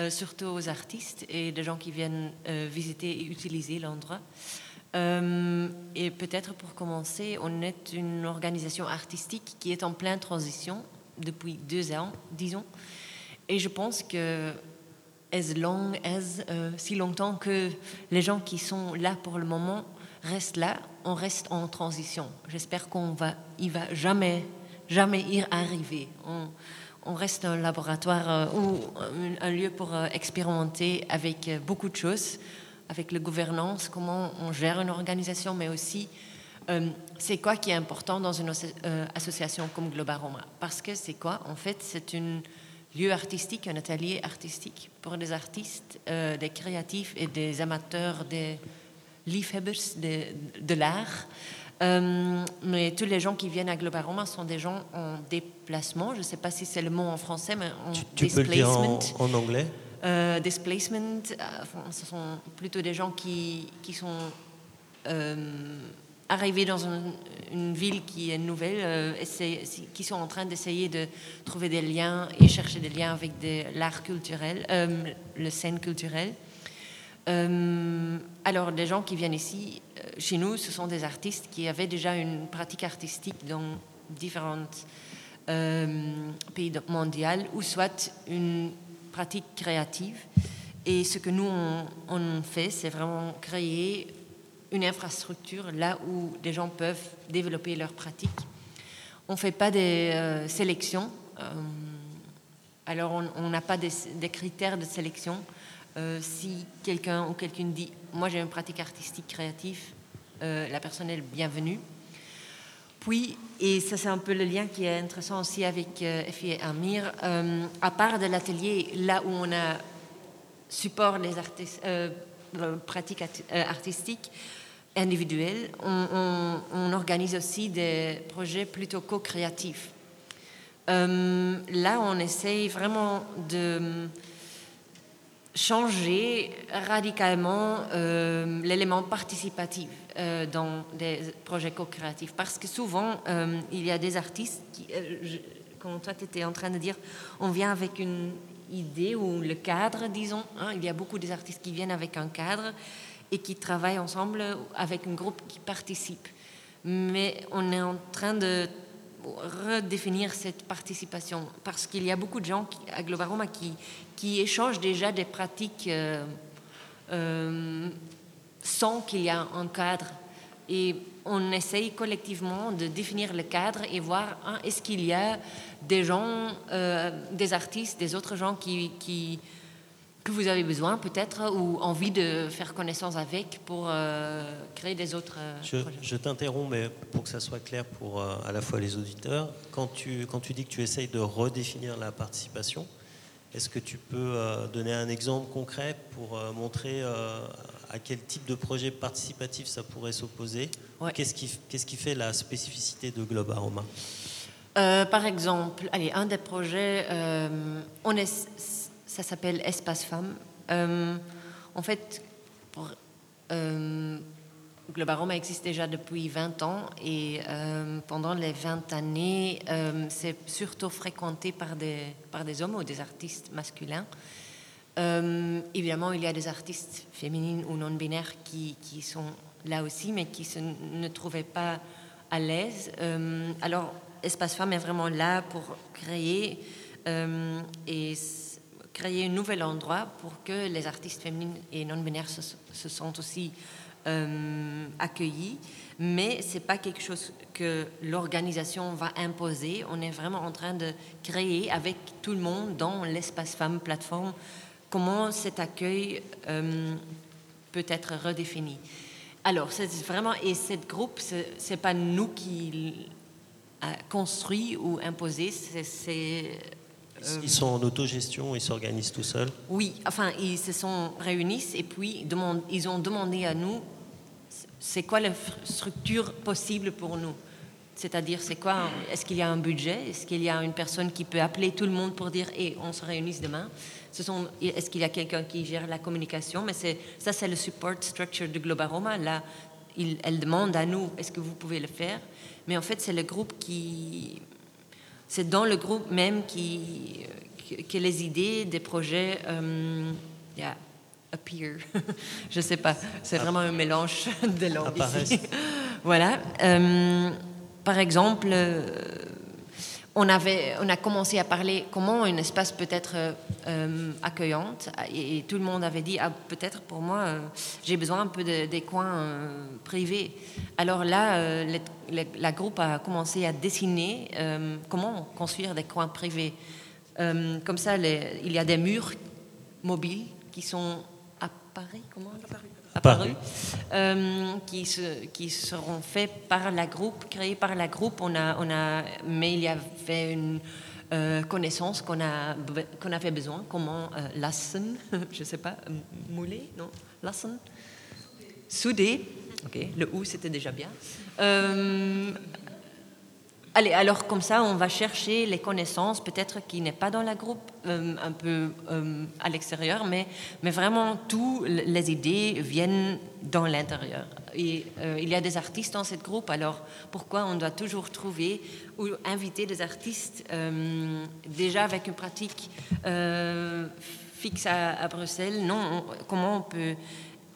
surtout aux artistes et des gens qui viennent visiter et utiliser l'endroit. et peut-être pour commencer, on est une organisation artistique qui est en pleine transition depuis deux ans, disons. Et je pense que as long as, euh, si longtemps que les gens qui sont là pour le moment reste là, on reste en transition. J'espère qu'on va, il va jamais, jamais y arriver. On, reste un laboratoire euh, ou un, lieu pour euh, expérimenter avec euh, beaucoup de choses, avec la gouvernance, comment on gère une organisation, mais aussi c'est quoi qui est important dans une asso- association comme Globaroma Parce que c'est quoi? En fait, c'est un lieu artistique, un atelier artistique pour des artistes, euh, des créatifs et des amateurs, des liefhebbers de, de l'art. Euh, mais tous les gens qui viennent à Globaroma sont des gens en déplacement. Je ne sais pas si c'est le mot en français, mais en Tu, tu peux le dire en, anglais? Euh, displacement, euh, ce sont plutôt des gens qui, qui sont arrivés dans une, ville qui est nouvelle, euh, qui sont en train d'essayer de trouver des liens et chercher des liens avec l'art culturel, euh, le scène culturelle. Euh, alors, des gens qui viennent ici, euh, chez nous, ce sont des artistes qui avaient déjà une pratique artistique dans différents pays mondiaux, ou soit une pratique créative. Et ce que nous, on fait, c'est vraiment créer une infrastructure là où des gens peuvent développer leur pratique. On ne fait pas des euh, sélections. euh, alors, on- n'a pas des, critères de sélection. Euh, si quelqu'un ou quelqu'une dit Moi, j'ai une pratique artistique créative, euh, la personne est bienvenue. Puis, et ça c'est un peu le lien qui est intéressant aussi avec Effie et Amir, à part de l'atelier, là où on a support les pratiques ati- artistiques individuelles, on, organise aussi des projets plutôt co-créatifs. Euh, là, on essaye vraiment de changer radicalement euh, l'élément participatif euh, dans des projets co-créatifs. Parce que souvent, il y a des artistes qui, je- comme toi, tu étais en train de dire, on vient avec une idée ou le cadre, disons. hein. il y a beaucoup des artistes qui viennent avec un cadre et qui travaillent ensemble avec un groupe qui participe. Mais on est en train de redéfinir cette participation parce qu'il y a beaucoup de gens qui, à Globaroma qui, qui échangent déjà des pratiques euh, euh, sans qu'il y ait un cadre. Et on essaye collectivement de définir le cadre et voir hein, est-ce qu'il y a des gens, euh, des artistes, des autres gens qui- que vous avez besoin peut-être ou envie de faire connaissance avec pour euh, créer des autres euh, Je, projets. je t'interromps, mais pour que ça soit clair pour euh, à la fois les auditeurs, quand tu, quand tu dis que tu essayes de redéfinir la participation, est-ce que tu peux donner un exemple concret pour montrer à quel type de projet participatif ça pourrait s'opposer? Ouais. Qu'est-ce qui, qu'est-ce qui fait la spécificité de Globe Aroma par exemple, allez, un des projets, on est, ça s'appelle Espace Femmes. Euh, en fait, pour, euh, existe déjà depuis 20 ans et euh, pendant les 20 années, euh, c'est surtout fréquenté par des, hommes ou des artistes masculins. Évidemment, il y a des artistes féminines ou non-binaires qui, qui sont là aussi, mais qui se, ne trouvaient pas à l'aise. Alors, Espace Femmes est vraiment là pour créer et créer un nouvel endroit pour que les artistes féminines et non-binaires se, se sentent aussi euh, accueillis. Mais c'est pas quelque chose que l'organisation va imposer. On est vraiment en train de créer avec tout le monde dans l'espace femmes plateforme comment cet accueil euh, peut être redéfini. Alors, c'est vraiment, et cette groupe, c'est c'est pas nous qui l'a construit ou imposé, Ils sont en autogestion, ils s'organisent tout seuls? oui, enfin, ils se sont réunis et puis demandent- ils ont demandé à nous c'est quoi la structure possible pour nous? C'est-à-dire, c'est quoi Est-ce qu'il y a un budget? Est-ce qu'il y a une personne qui peut appeler tout le monde pour dire et on se réunit demain? Ce sont- Est-ce qu'il y a quelqu'un qui gère la communication? Mais c'est ça, c'est le support structure de Globaroma. Là, il- elle demande à nous est-ce que vous pouvez le faire? Mais en fait, c'est le groupe qui c'est dans le groupe même qui, que, les idées des projets euh, yeah, appear. Je sais pas, c'est vraiment un mélange de langues voilà. Euh, par exemple, euh, on, avait, on a commencé à parler comment un espace peut être euh, accueillante et, tout le monde avait dit ah, peut-être pour moi euh, j'ai besoin un peu de, des coins euh, privés. Alors là, la groupe a commencé à dessiner comment construire des coins privés. comme ça, il y a des murs mobiles qui sont apparus. Comment apparu, euh, qui, se, qui seront faits par la groupe, créés par la groupe. On a, on a, mais il y avait une euh, connaissance qu'on a qu'on avait besoin. Comment euh, lassen, je sais pas, mouler, non, lassen, souder. Ok, le ou c'était déjà bien. Allez, alors comme ça, on va chercher les connaissances, peut-être qui n'est pas dans la groupe, euh, un peu euh, à l'extérieur, mais, mais vraiment, toutes les idées viennent dans l'intérieur. Et euh, il y a des artistes dans cette groupe, alors pourquoi on doit toujours trouver ou inviter des artistes déjà avec une pratique fixe à, Bruxelles? Non, comment on peut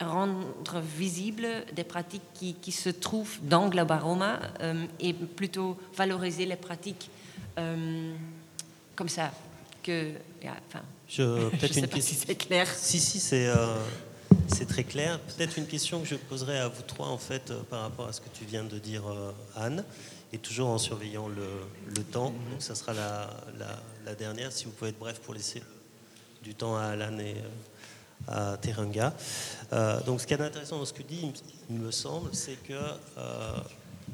rendre visibles des pratiques qui, qui se trouvent dans Globaroma euh, et plutôt valoriser les pratiques euh, comme ça. Que, enfin, je, peut-être une question. Si c'est clair. Si, si, c'est. Euh, c'est très clair. Peut-être une question que je poserai à vous trois, en fait, par rapport à ce que tu viens de dire, Anne, et toujours en surveillant le, le temps. Mm-hmm. Donc, ça sera la, la, la, dernière. Si vous pouvez être bref pour laisser du temps à Alan et, à Teranga. Euh, donc ce qui est intéressant dans ce que dit, il me semble, c'est que euh,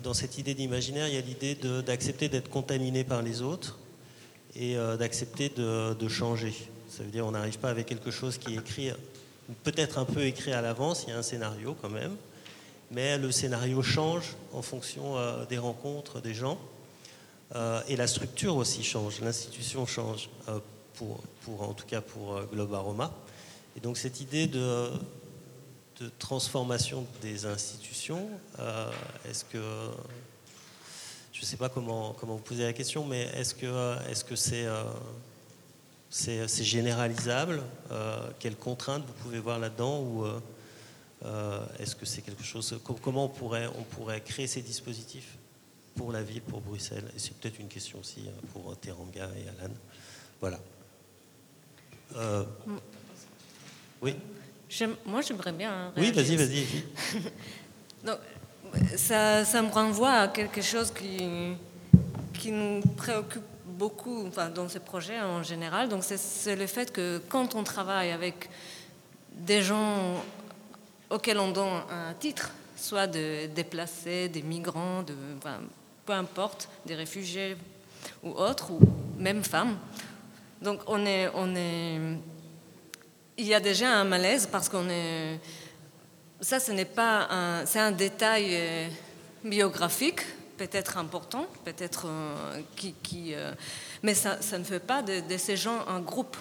dans cette idée d'imaginaire, il y a l'idée d'accepter d'être contaminé par les autres et euh, d'accepter de, changer. Ça veut dire on n'arrive pas avec quelque chose qui est écrit, peut-être un peu écrit à l'avance, il y a un scénario quand même, mais le scénario change en fonction des rencontres des gens. et la structure aussi change, l'institution change, pour, en tout cas pour Globe Aroma. Et donc cette idée de, transformation des institutions, euh, est-ce que, je ne sais pas comment, comment vous poser la question, mais est-ce que euh, c'est, généralisable euh, Quelles contraintes vous pouvez voir là-dedans ou est-ce que c'est quelque chose Comment on pourrait on pourrait créer ces dispositifs pour la ville, pour Bruxelles? Et c'est peut-être une question aussi pour Teranga et Alan. Voilà. Mm. Oui. Moi, j'aimerais bien. Oui, vas-y, vas-y. Donc, ça, ça, me renvoie à quelque chose qui, qui nous préoccupe beaucoup enfin, dans ces projets en général. Donc, c'est le fait que quand on travaille avec des gens auxquels on donne un titre, soit de déplacés, des migrants, de, peu importe, des réfugiés ou autres, ou même femmes. Donc, on est, on est il y a déjà un malaise parce qu'on est. Ça, ce n'est pas un. C'est un détail euh, biographique, peut-être important, peut-être euh, qui. euh, mais ça, ne fait pas de, ces gens un groupe.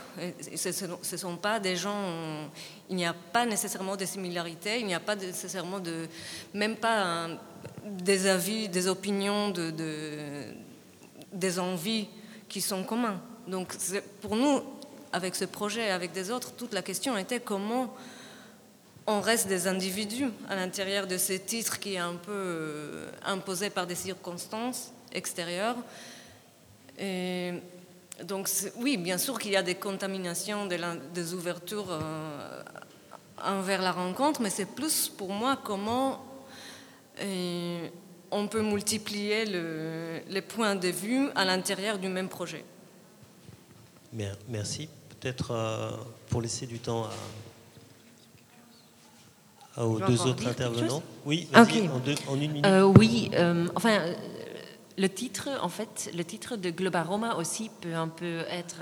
Ce ne sont pas des gens. Il n'y a pas nécessairement de similarités, il n'y a pas nécessairement de. Même pas des avis, des opinions, de, de, des envies qui sont communs. Donc, pour nous, avec ce projet, avec des autres, toute la question était comment on reste des individus à l'intérieur de ce titre qui est un peu euh, imposé par des circonstances extérieures. Et donc oui, bien sûr qu'il y a des contaminations, des, ouvertures euh, envers la rencontre, mais c'est plus pour moi comment euh, on peut multiplier les points de vue à l'intérieur du même projet. Merci peut-être euh, pour laisser du temps aux deux autres intervenants. Oui, en, une minute. Euh, oui, euh, enfin, le titre, en fait, le titre de Globaroma aussi peut un peu être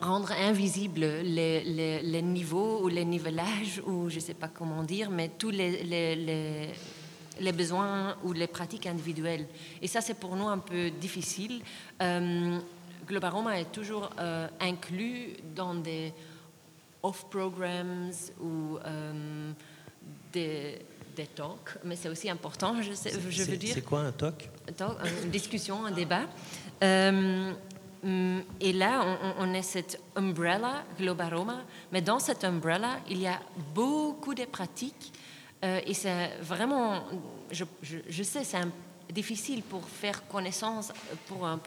rendre invisible les, les, niveaux ou les nivelages ou je ne sais pas comment dire, mais tous les, les, les besoins ou les pratiques individuelles. Et ça, c'est pour nous un peu difficile. Euh, Globaroma est toujours euh, inclus dans des off-programs ou euh, des, des, talks, mais c'est aussi important, je, sais, je veux dire. C'est quoi un talk, Une discussion, un débat. Euh, et là, on, on, est cette umbrella, Globaroma, mais dans cette umbrella, il y a beaucoup de pratiques euh, et c'est vraiment, je, sais, c'est difficile pour faire connaissance pour un,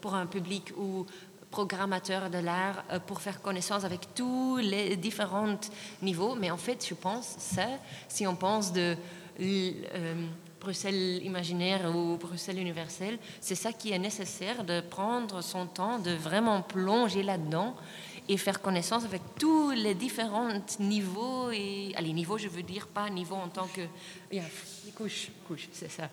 pour un public ou programmateur de l'art pour faire connaissance avec tous les différents niveaux. Mais en fait, je pense ça, si on pense de Bruxelles imaginaire ou Bruxelles universelle, c'est ça qui est nécessaire de prendre son temps, de vraiment plonger là-dedans et faire connaissance avec tous les différents niveaux. Et, allez, niveau, je veux dire pas niveau en tant que. Yeah, couche, couche, c'est ça.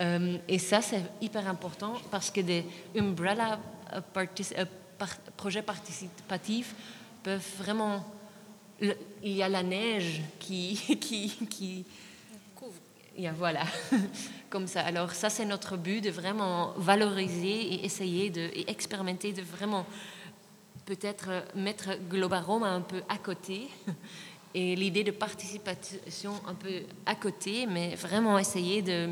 Euh, et ça, c'est hyper important parce que des umbrella euh, euh, projets participatifs peuvent vraiment. Il y a la neige qui, qui, qui voilà, comme ça. Alors ça, c'est notre but, de vraiment valoriser et essayer de et expérimenter, de vraiment peut-être mettre Globaroma un peu à côté et l'idée de participation un peu à côté, mais vraiment essayer de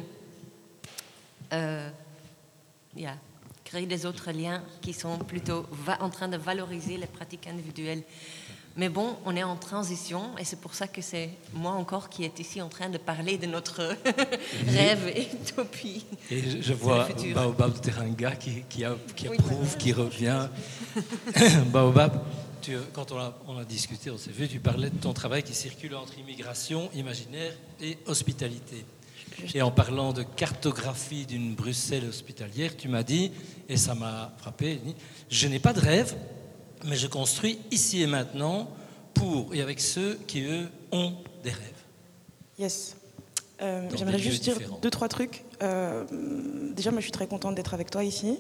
euh, créer des autres liens qui sont plutôt en train de valoriser les pratiques individuelles. Mais bon, on est en transition et c'est pour ça que c'est moi encore qui est ici en train de parler de notre rêve et utopie. Et je, vois Baobab Teranga qui, qui, approuve, qui revient. Baobab, quand on a, on a, discuté, on s'est vu, tu parlais de ton travail qui circule entre immigration, imaginaire et hospitalité. Et en parlant de cartographie d'une Bruxelles hospitalière, tu m'as dit, et ça m'a frappé, je n'ai pas de rêve, mais je construis ici et maintenant pour et avec ceux qui, eux, ont des rêves. Yes. Euh, j'aimerais juste dire deux, trois trucs. Euh, déjà, moi, je suis très contente d'être avec toi ici.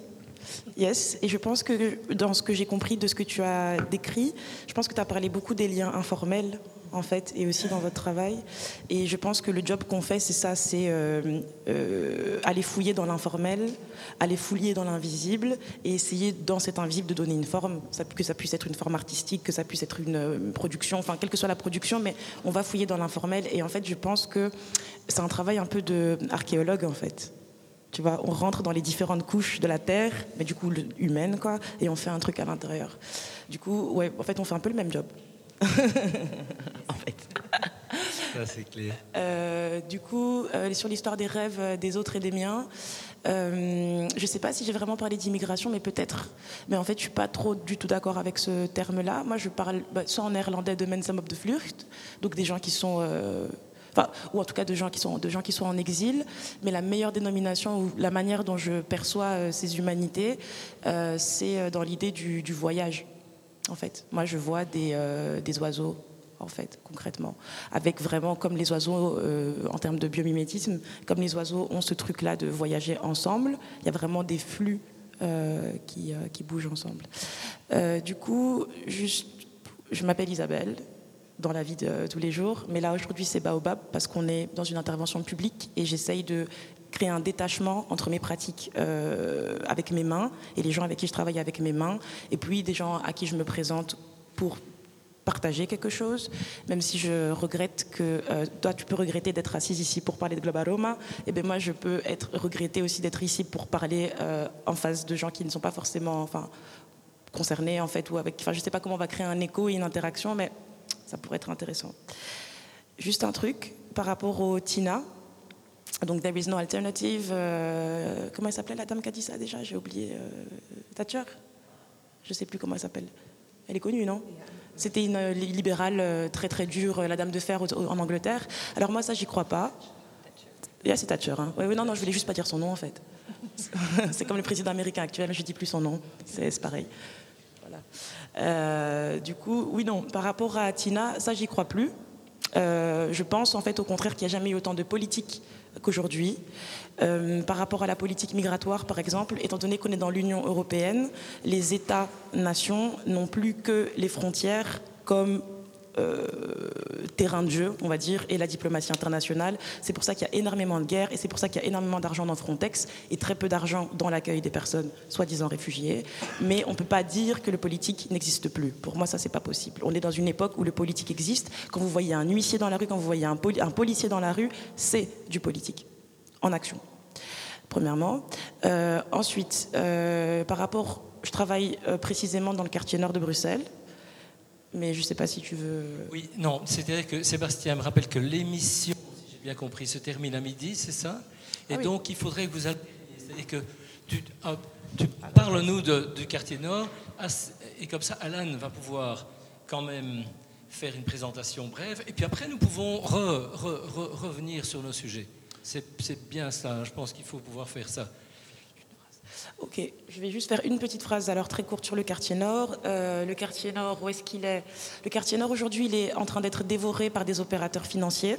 Yes, et je pense que dans ce que j'ai compris de ce que tu as décrit, je pense que tu as parlé beaucoup des liens informels en fait, et aussi dans votre travail. Et je pense que le job qu'on fait, c'est ça, c'est euh, euh, aller fouiller dans l'informel, aller fouiller dans l'invisible, et essayer dans cet invisible de donner une forme, que ça puisse être une forme artistique, que ça puisse être une, euh, production, enfin, quelle que soit la production, mais on va fouiller dans l'informel. Et en fait, je pense que c'est un travail un peu d'archéologue, en fait. Tu vois, on rentre dans les différentes couches de la Terre, mais du coup humaine, quoi, et on fait un truc à l'intérieur. Du coup, ouais, en fait, on fait un peu le même job. en fait. Ça, c'est clair. Euh, du coup, euh, sur l'histoire des rêves euh, des autres et des miens, je ne sais pas si j'ai vraiment parlé d'immigration, mais peut-être. Mais en fait, je suis pas trop du tout d'accord avec ce terme-là. Moi, je parle bah, soit en néerlandais de mensen op de vlucht, donc des gens qui sont Enfin, ou en tout cas de gens qui sont de gens qui sont en exil. Mais la meilleure dénomination ou la manière dont je perçois ces humanités, c'est dans l'idée du, du, voyage en fait. Moi, je vois des, euh, des oiseaux, en fait, concrètement. Avec vraiment, comme les oiseaux, euh, en termes de biomimétisme, comme les oiseaux ont ce truc-là de voyager ensemble, il y a vraiment des flux euh, qui, qui, bougent ensemble. du coup, juste, je m'appelle Isabelle dans la vie de tous les jours, mais là aujourd'hui c'est Baobab parce qu'on est dans une intervention publique et j'essaye de créer un détachement entre mes pratiques euh, avec mes mains et les gens avec qui je travaille avec mes mains, et puis des gens à qui je me présente pour partager quelque chose, même si je regrette que euh, toi tu peux regretter d'être assise ici pour parler de Global Roma, et eh bien moi je peux être regretter aussi d'être ici pour parler euh, en face de gens qui ne sont pas forcément enfin concernés en fait ou avec enfin je sais pas comment on va créer un écho et une interaction mais ça pourrait être intéressant. Juste un truc par rapport au Tina, donc, There is no alternative. Euh, comment elle s'appelait la dame qui a dit ça déjà? J'ai oublié. Euh, Thatcher? Je ne sais plus comment elle s'appelle. Elle est connue, non? C'était une euh, libérale très très dure, la dame de fer en Angleterre. Alors moi, ça, j'y crois pas. Yeah, c'est Thatcher. Hein. Oui, non, non, je voulais juste pas dire son nom en fait. c'est comme le président américain actuel, je dis plus son nom. C'est pareil. Voilà. du coup, oui, non, par rapport à Tina, ça, j'y crois plus. je pense en fait au contraire qu'il n'y a jamais eu autant de politique qu'aujourd'hui. Euh, par rapport à la politique migratoire, par exemple, étant donné qu'on est dans l'Union européenne, les États-nations n'ont plus que les frontières comme terrain de jeu, on va dire, et la diplomatie internationale. C'est pour ça qu'il y a énormément de guerres et c'est pour ça qu'il y a énormément d'argent dans Frontex et très peu d'argent dans l'accueil des personnes soi-disant réfugiées. Mais on ne peut pas dire que le politique n'existe plus. Pour moi, ça, c'est pas possible. On est dans une époque où le politique existe. Quand vous voyez un huissier dans la rue, quand vous voyez un, un policier dans la rue, c'est du politique en action. Premièrement. Euh, ensuite, euh, par rapport, je travaille précisément dans le quartier nord de Bruxelles mais je ne sais pas si tu veux. Oui, non, c'est-à-dire que Sébastien me rappelle que l'émission, si j'ai bien compris, se termine à midi, c'est ça? Et Ah oui. donc, il faudrait que vous alterniez. C'est-à-dire que tu, ah, tu parles-nous du quartier nord, et comme ça, Alan va pouvoir quand même faire une présentation brève, et puis après, nous pouvons re- re- re- revenir sur nos sujets. C'est bien ça, je pense qu'il faut pouvoir faire ça. Ok, je vais juste faire une petite phrase alors très courte sur le quartier nord. Euh, le quartier nord, où est-ce qu'il est? Le quartier nord aujourd'hui, il est en train d'être dévoré par des opérateurs financiers,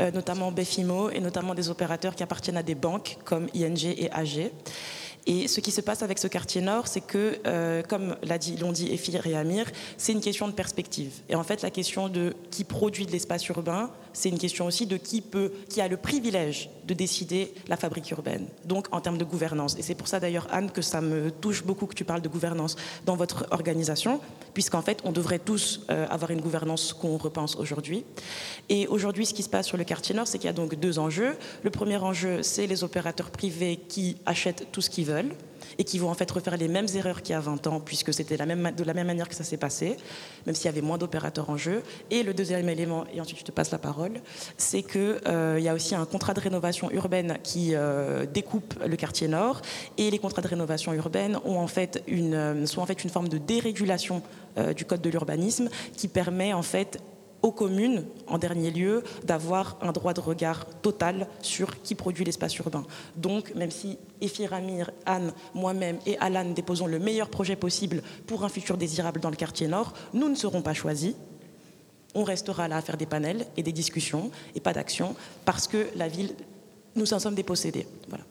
euh, notamment Befimo et notamment des opérateurs qui appartiennent à des banques comme ING et AG. Et ce qui se passe avec ce quartier nord, c'est que, euh, comme l'a dit- l'ont dit Ephir et Amir, c'est une question de perspective. Et en fait, la question de qui produit de l'espace urbain, c'est une question aussi de qui peut, qui a le privilège de décider la fabrique urbaine. Donc, en termes de gouvernance. Et c'est pour ça d'ailleurs, Anne, que ça me touche beaucoup que tu parles de gouvernance dans votre organisation, puisqu'en fait, on devrait tous euh, avoir une gouvernance qu'on repense aujourd'hui. Et aujourd'hui, ce qui se passe sur le quartier nord, c'est qu'il y a donc deux enjeux. Le premier enjeu, c'est les opérateurs privés qui achètent tout ce qu'ils veulent et qui vont en fait refaire les mêmes erreurs qu'il y a 20 ans, puisque c'était de la même manière que ça s'est passé, même s'il y avait moins d'opérateurs en jeu. Et le deuxième élément, et ensuite je te passe la parole, c'est qu'il y a aussi un contrat de rénovation urbaine qui euh, découpe le quartier nord, et les contrats de rénovation urbaine euh, sont en fait une forme de dérégulation euh, du code de l'urbanisme qui permet en fait aux communes, en dernier lieu, d'avoir un droit de regard total sur qui produit l'espace urbain. Donc, même si Ephir Anne, moi-même et Alan déposons le meilleur projet possible pour un futur désirable dans le quartier nord, nous ne serons pas choisis. On restera là à faire des panels et des discussions et pas d'action parce que la ville, nous en sommes dépossédés. Voilà.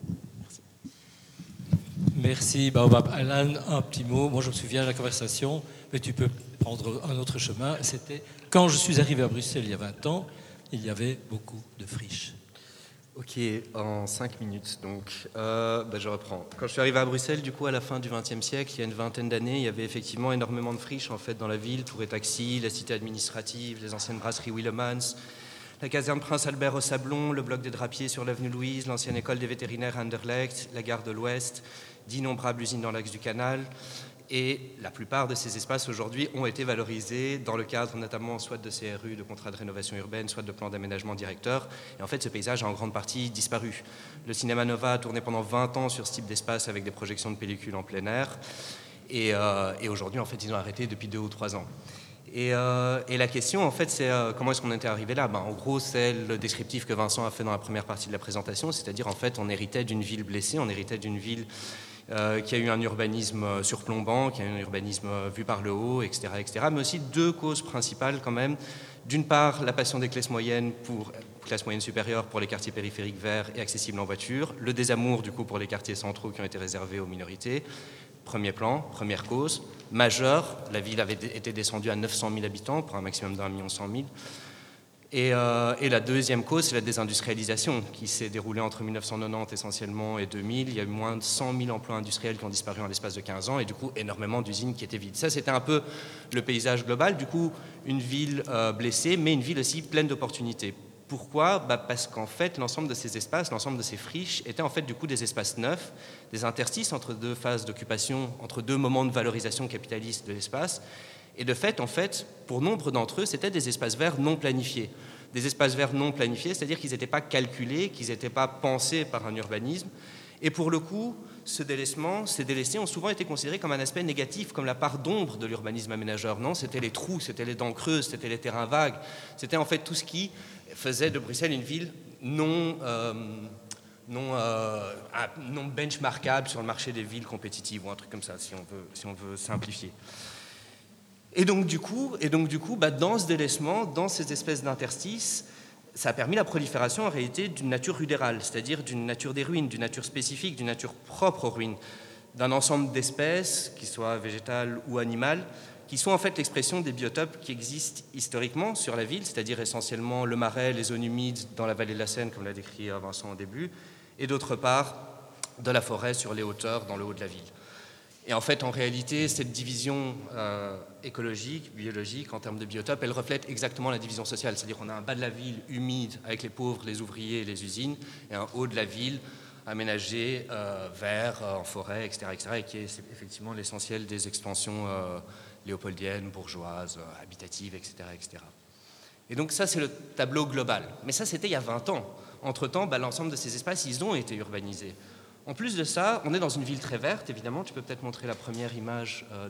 Merci Baobab. Alan, un petit mot. Moi, je me souviens de la conversation, mais tu peux prendre un autre chemin. C'était quand je suis arrivé à Bruxelles il y a 20 ans, il y avait beaucoup de friches. Ok, en cinq minutes. Donc, euh, bah, je reprends. Quand je suis arrivé à Bruxelles, du coup, à la fin du XXe siècle, il y a une vingtaine d'années, il y avait effectivement énormément de friches en fait dans la ville, Tour et Taxi, la cité administrative, les anciennes brasseries Willemans, la caserne Prince Albert au Sablon, le bloc des Drapiers sur l'avenue Louise, l'ancienne école des vétérinaires à Anderlecht, la gare de l'Ouest, d'innombrables usines dans l'axe du Canal. Et la plupart de ces espaces aujourd'hui ont été valorisés dans le cadre notamment soit de CRU, de contrats de rénovation urbaine, soit de plans d'aménagement directeur. Et en fait, ce paysage a en grande partie disparu. Le cinéma Nova a tourné pendant 20 ans sur ce type d'espace avec des projections de pellicules en plein air. Et, euh, aujourd'hui, en fait, ils ont arrêté depuis deux ou trois ans. Et, euh, la question, en fait, c'est euh, comment est-ce qu'on était arrivé là? Ben, En gros, c'est le descriptif que Vincent a fait dans la première partie de la présentation, c'est-à-dire, en fait, on héritait d'une ville blessée, on héritait d'une ville euh, qui a eu un urbanisme surplombant, qui a eu un urbanisme vu par le haut, etc., etc. Mais aussi deux causes principales, quand même. D'une part, la passion des classes moyennes pour classe moyenne supérieure pour les quartiers périphériques verts et accessibles en voiture, le désamour, du coup, pour les quartiers centraux qui ont été réservés aux minorités. Premier plan, première cause majeure. La ville avait été descendue à 900 000 habitants pour un maximum d'un million cent mille. Et, euh, et, la deuxième cause, c'est la désindustrialisation qui s'est déroulée entre 1990 essentiellement et 2000. Il y a eu moins de 100 000 emplois industriels qui ont disparu en l'espace de 15 ans et du coup énormément d'usines qui étaient vides. Ça, c'était un peu le paysage global. Du coup, une ville euh, blessée, mais une ville aussi pleine d'opportunités. Pourquoi? Bah Parce qu'en fait, l'ensemble de ces espaces, l'ensemble de ces friches étaient en fait du coup des espaces neufs, des interstices entre deux phases d'occupation, entre deux moments de valorisation capitaliste de l'espace. Et de fait, en fait, pour nombre d'entre eux, c'était des espaces verts non planifiés. Des espaces verts non planifiés, c'est-à-dire qu'ils n'étaient pas calculés, qu'ils n'étaient pas pensés par un urbanisme. Et pour le coup, ce délaissement, ces délaissés ont souvent été considérés comme un aspect négatif, comme la part d'ombre de l'urbanisme aménageur. Non, c'était les trous, c'était les dents creuses, c'était les terrains vagues, c'était en fait tout ce qui faisait de Bruxelles une ville non, euh, non, euh, non benchmarkable sur le marché des villes compétitives ou un truc comme ça, si on veut, si on veut simplifier. Et donc du coup, et donc, du coup bah, dans ce délaissement, dans ces espèces d'interstices, ça a permis la prolifération en réalité d'une nature rudérale, c'est-à-dire d'une nature des ruines, d'une nature spécifique, d'une nature propre aux ruines, d'un ensemble d'espèces, qui soient végétales ou animales, qui sont en fait l'expression des biotopes qui existent historiquement sur la ville, c'est-à-dire essentiellement le marais, les zones humides dans la vallée de la Seine, comme l'a décrit Vincent au début, et d'autre part de la forêt sur les hauteurs dans le haut de la ville. Et en fait, en réalité, cette division euh, écologique, biologique, en termes de biotope, elle reflète exactement la division sociale. C'est-à-dire qu'on a un bas de la ville humide avec les pauvres, les ouvriers et les usines, et un haut de la ville aménagé euh, vert, euh, en forêt, etc., etc., et qui est effectivement l'essentiel des expansions léopoldiennes, bourgeoises, habitatives, etc., etc. Et donc ça, c'est le tableau global. Mais ça, c'était il y a 20 ans. Entre-temps, bah, l'ensemble de ces espaces, ils ont été urbanisés. En plus de ça, on est dans une ville très verte, évidemment. Tu peux peut-être montrer la première image euh,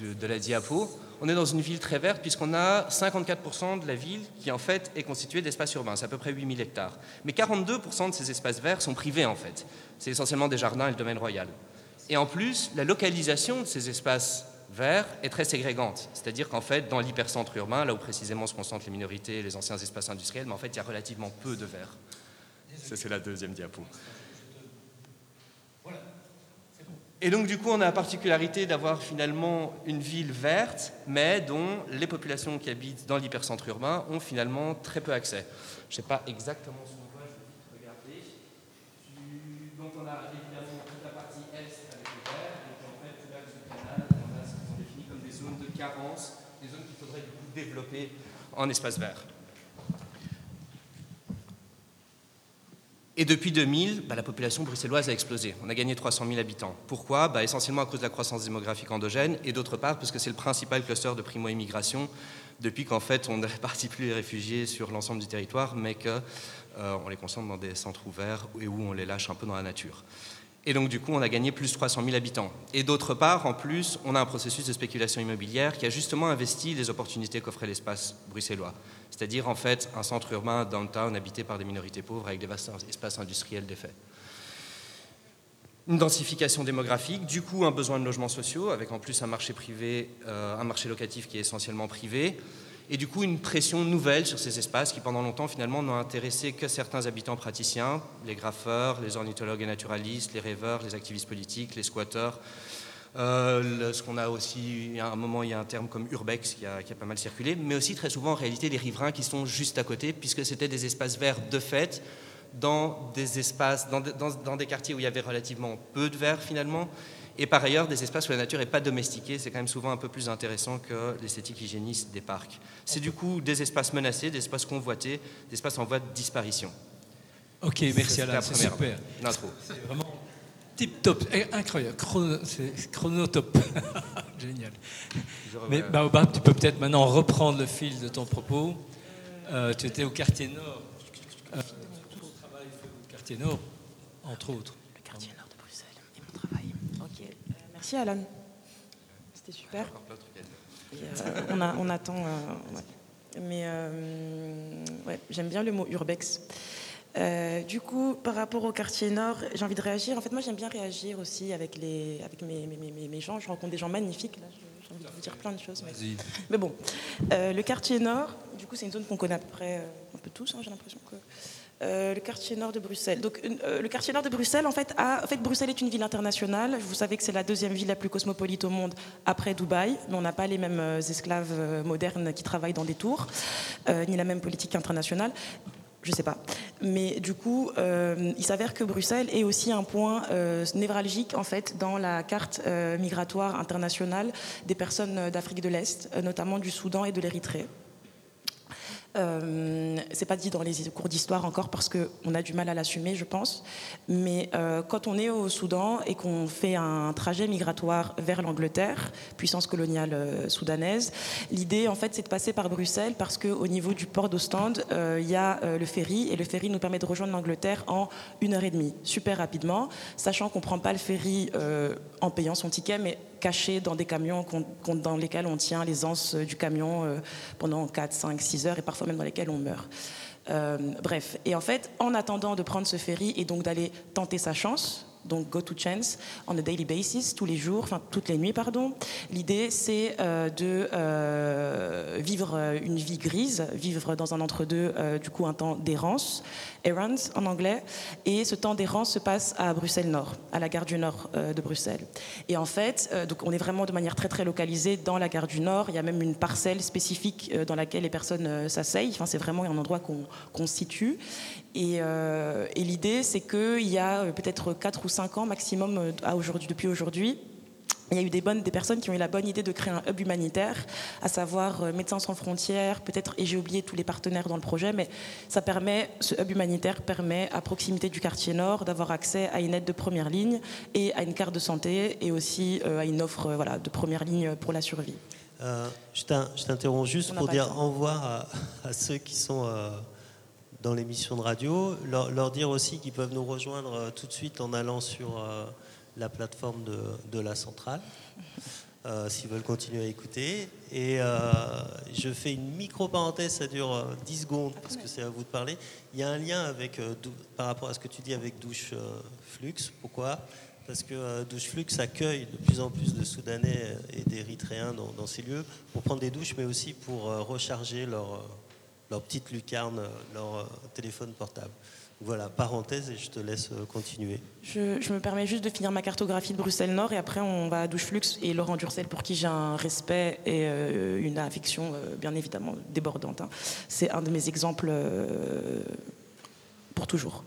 de la diapo. On est dans une ville très verte puisqu'on a 54% de la ville qui en fait est constituée d'espaces urbains, c'est à peu près 8000 hectares. Mais 42% de ces espaces verts sont privés en fait. C'est essentiellement des jardins et le domaine royal. Et en plus, la localisation de ces espaces verts est très ségrégante. C'est-à-dire qu'en fait, dans l'hypercentre urbain, là où précisément se concentrent les minorités et les anciens espaces industriels, mais en fait, il y a relativement peu de verts. Ça, c'est la deuxième diapo. Et donc, du coup, on a la particularité d'avoir finalement une ville verte, mais dont les populations qui habitent dans l'hypercentre urbain ont finalement très peu accès. Je ne sais pas exactement ce qu'on voit, je vais regarder. Donc, on a évidemment toute la partie est avec le vert, puis en fait, l'axe du canal, on a ce qui sont définis comme des zones de carence, des zones qu'il faudrait du coup développer en espace vert. Et depuis 2000, bah, la population bruxelloise a explosé. On a gagné 300 000 habitants. Pourquoi? Bah, Essentiellement à cause de la croissance démographique endogène et d'autre part parce que c'est le principal cluster de primo-immigration depuis qu'en fait on ne répartit plus les réfugiés sur l'ensemble du territoire mais qu'on euh, les concentre dans des centres ouverts et où on les lâche un peu dans la nature. Et donc, du coup, on a gagné plus de 300 000 habitants. Et d'autre part, en plus, on a un processus de spéculation immobilière qui a justement investi les opportunités qu'offrait l'espace bruxellois. C'est-à-dire, en fait, un centre urbain downtown habité par des minorités pauvres avec des vastes espaces industriels défaits. Une densification démographique, du coup, un besoin de logements sociaux, avec en plus un marché privé, euh, un marché locatif qui est essentiellement privé, et du coup une pression nouvelle sur ces espaces qui pendant longtemps finalement n'ont intéressé que certains habitants praticiens, les graffeurs, les ornithologues et naturalistes, les rêveurs, les activistes politiques, les squatteurs. Euh, ce qu'on a aussi, à un moment, il y a un terme comme urbex qui a, qui a, pas mal circulé, mais aussi très souvent en réalité les riverains qui sont juste à côté, puisque c'était des espaces verts de fait, dans des espaces, dans, dans, dans des quartiers où il y avait relativement peu de verre finalement, et par ailleurs, des espaces où la nature n'est pas domestiquée, c'est quand même souvent un peu plus intéressant que l'esthétique hygiéniste des parcs. C'est du coup des espaces menacés, des espaces convoités, des espaces en voie de disparition. Ok, merci Alain, c'est super. C'est vraiment tip top, eh, incroyable, c'est chronotop. Génial. Mais Baobab, tu peux peut-être maintenant reprendre le fil de ton propos. Euh, tu étais au quartier nord. Euh, tout travail fait au quartier nord, entre autres. Merci Alan. C'était super. Euh, on, a, on, attend. Euh, Mais euh, ouais, j'aime bien le mot urbex. Du coup, par rapport au quartier nord, j'ai envie de réagir. En fait, moi, j'aime bien réagir aussi avec, les, avec mes, mes, mes, gens. Je rencontre des gens magnifiques. j'ai envie de vous dire plein de choses. Mais, mais bon, le quartier nord, du coup, c'est une zone qu'on connaît à peu près un peu tous. Hein, j'ai l'impression que euh, le quartier nord de Bruxelles. Donc, euh, le quartier nord de Bruxelles, en fait, en fait, Bruxelles est une ville internationale. Vous savez que c'est la deuxième ville la plus cosmopolite au monde après Dubaï, mais on n'a pas les mêmes euh, esclaves modernes qui travaillent dans des tours, ni la même politique internationale. Je sais pas. Mais du coup, il s'avère que Bruxelles est aussi un point névralgique en fait dans la carte migratoire internationale des personnes d'Afrique de l'Est, notamment du Soudan et de l'Érythrée. Euh, c'est pas dit dans les cours d'histoire encore parce qu'on a du mal à l'assumer, je pense. Mais euh, quand on est au Soudan et qu'on fait un trajet migratoire vers l'Angleterre, puissance coloniale euh, soudanaise, l'idée en fait c'est de passer par Bruxelles parce qu'au niveau du port d'Ostende, il y a le ferry et le ferry nous permet de rejoindre l'Angleterre en une heure et demie, super rapidement, sachant qu'on prend pas le ferry en payant son ticket, mais caché dans des camions dans lesquels on tient les anses du camion euh, pendant 4, 5, 6 heures et parfois même dans lesquels on meurt. Euh, bref, et en fait, en attendant de prendre ce ferry et donc d'aller tenter sa chance, donc go to chance on a daily basis, tous les jours, enfin toutes les nuits, pardon. L'idée, c'est euh, de euh, vivre une vie grise, vivre dans un entre-deux, euh, du coup un temps d'errance, errands en anglais, et ce temps d'errance se passe à Bruxelles Nord, à la gare du Nord de Bruxelles. Et en fait, donc on est vraiment de manière très très localisée dans la gare du Nord. Il y a même une parcelle spécifique dans laquelle les personnes s'asseyent. Enfin, c'est vraiment un endroit qu'on situe. Et, et l'idée, c'est qu'il y a peut-être 4 ou 5 ans maximum euh, à aujourd'hui, depuis aujourd'hui, il y a eu des, bonnes, des personnes qui ont eu la bonne idée de créer un hub humanitaire, à savoir euh, Médecins sans frontières, peut-être, et j'ai oublié tous les partenaires dans le projet, mais ça permet, ce hub humanitaire permet à proximité du quartier nord d'avoir accès à une aide de première ligne et à une carte de santé et aussi euh, à une offre voilà, de première ligne pour la survie. Euh, je t'interromps juste pour dire au revoir à, ceux qui sont euh, dans l'émission de radio, leur, dire aussi qu'ils peuvent nous rejoindre euh, tout de suite en allant sur la plateforme de, la centrale. s'ils veulent continuer à écouter. Et je fais une micro-parenthèse, ça dure 10 secondes parce que c'est à vous de parler. Il y a un lien avec, par rapport à ce que tu dis avec Douche Flux. Pourquoi? Parce que euh, Douche Flux accueille de plus en plus de Soudanais et d'Érythréens dans, ces lieux pour prendre des douches, mais aussi pour euh, recharger leur, euh, leur petite lucarne, leur téléphone portable. Voilà, parenthèse, et je te laisse continuer. Je, me permets juste de finir ma cartographie de Bruxelles-Nord, et après on va à Douche Flux et Laurent Durcel, pour qui j'ai un respect et une affection bien évidemment débordante. Hein. C'est un de mes exemples pour toujours.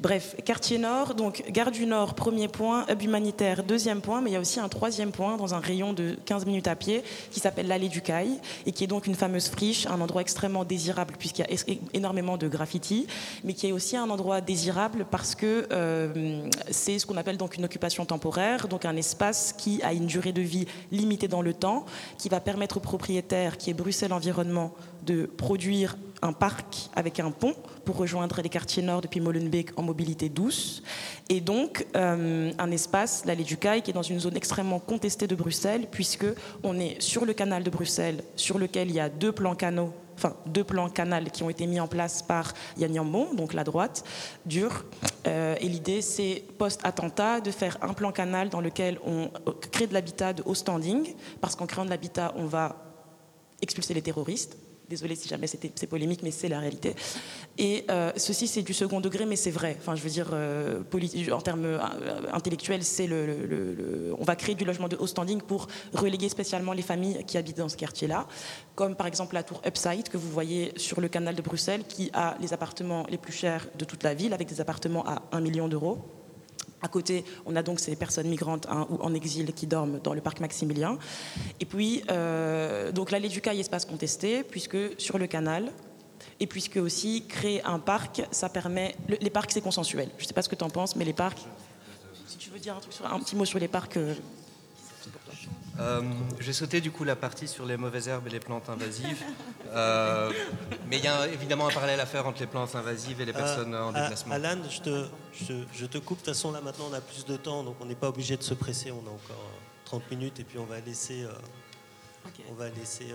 Bref, quartier nord, donc gare du Nord, premier point, hub humanitaire, deuxième point, mais il y a aussi un troisième point dans un rayon de 15 minutes à pied qui s'appelle l'allée du Caille et qui est donc une fameuse friche, un endroit extrêmement désirable puisqu'il y a énormément de graffiti, mais qui est aussi un endroit désirable parce que euh, c'est ce qu'on appelle donc une occupation temporaire, donc un espace qui a une durée de vie limitée dans le temps, qui va permettre aux propriétaires, qui est Bruxelles Environnement, de produire un parc avec un pont pour rejoindre les quartiers nord depuis Molenbeek en mobilité douce. Et donc, euh, un espace, l'allée du Caille, qui est dans une zone extrêmement contestée de Bruxelles, puisque on est sur le canal de Bruxelles, sur lequel il y a deux plans canaux enfin deux plans canal qui ont été mis en place par Yann Yambon, donc la droite, dure. Euh, et l'idée, c'est, post-attentat, de faire un plan canal dans lequel on crée de l'habitat de haut standing, parce qu'en créant de l'habitat, on va expulser les terroristes. Désolée si jamais c'est polémique, mais c'est la réalité. Et euh, ceci, c'est du second degré, mais c'est vrai. Enfin, je veux dire, euh, en termes euh, intellectuels, c'est le, on va créer du logement de haut standing pour reléguer spécialement les familles qui habitent dans ce quartier-là, comme par exemple la tour Upside que vous voyez sur le canal de Bruxelles, qui a les appartements les plus chers de toute la ville, avec des appartements à 1 million d'euros. À côté, on a donc ces personnes migrantes hein, ou en exil qui dorment dans le parc Maximilien. Et puis, euh, donc l'allée du Caille, espace contesté, puisque sur le canal, et puisque aussi créer un parc, ça permet. les parcs, c'est consensuel. Je ne sais pas ce que tu en penses, mais les parcs. Si tu veux dire un, petit mot sur les parcs. Euh, euh, j'ai sauté du coup la partie sur les mauvaises herbes et les plantes invasives. Euh, mais il y a évidemment un parallèle à faire entre les plantes invasives et les personnes en euh, déplacement. Alan, je te, je, te coupe. De toute façon, là maintenant, on a plus de temps, donc on n'est pas obligé de se presser. On a encore 30 minutes et puis on va laisser, on va laisser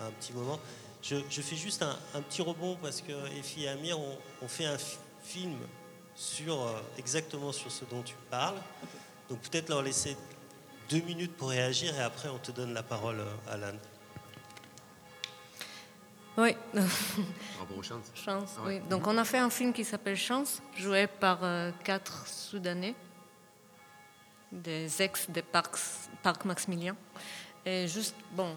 un petit moment. Je, fais juste un, petit rebond parce que Effie et Amir ont, fait un film sur exactement sur ce dont tu parles. Donc peut-être leur laisser deux minutes pour réagir et après on te donne la parole, euh, Alan. Oui. Chance. Ah oui. Donc on a fait un film qui s'appelle Chance, joué par euh, quatre Soudanais, des ex des parcs, parcs Maximilien. Et juste, bon,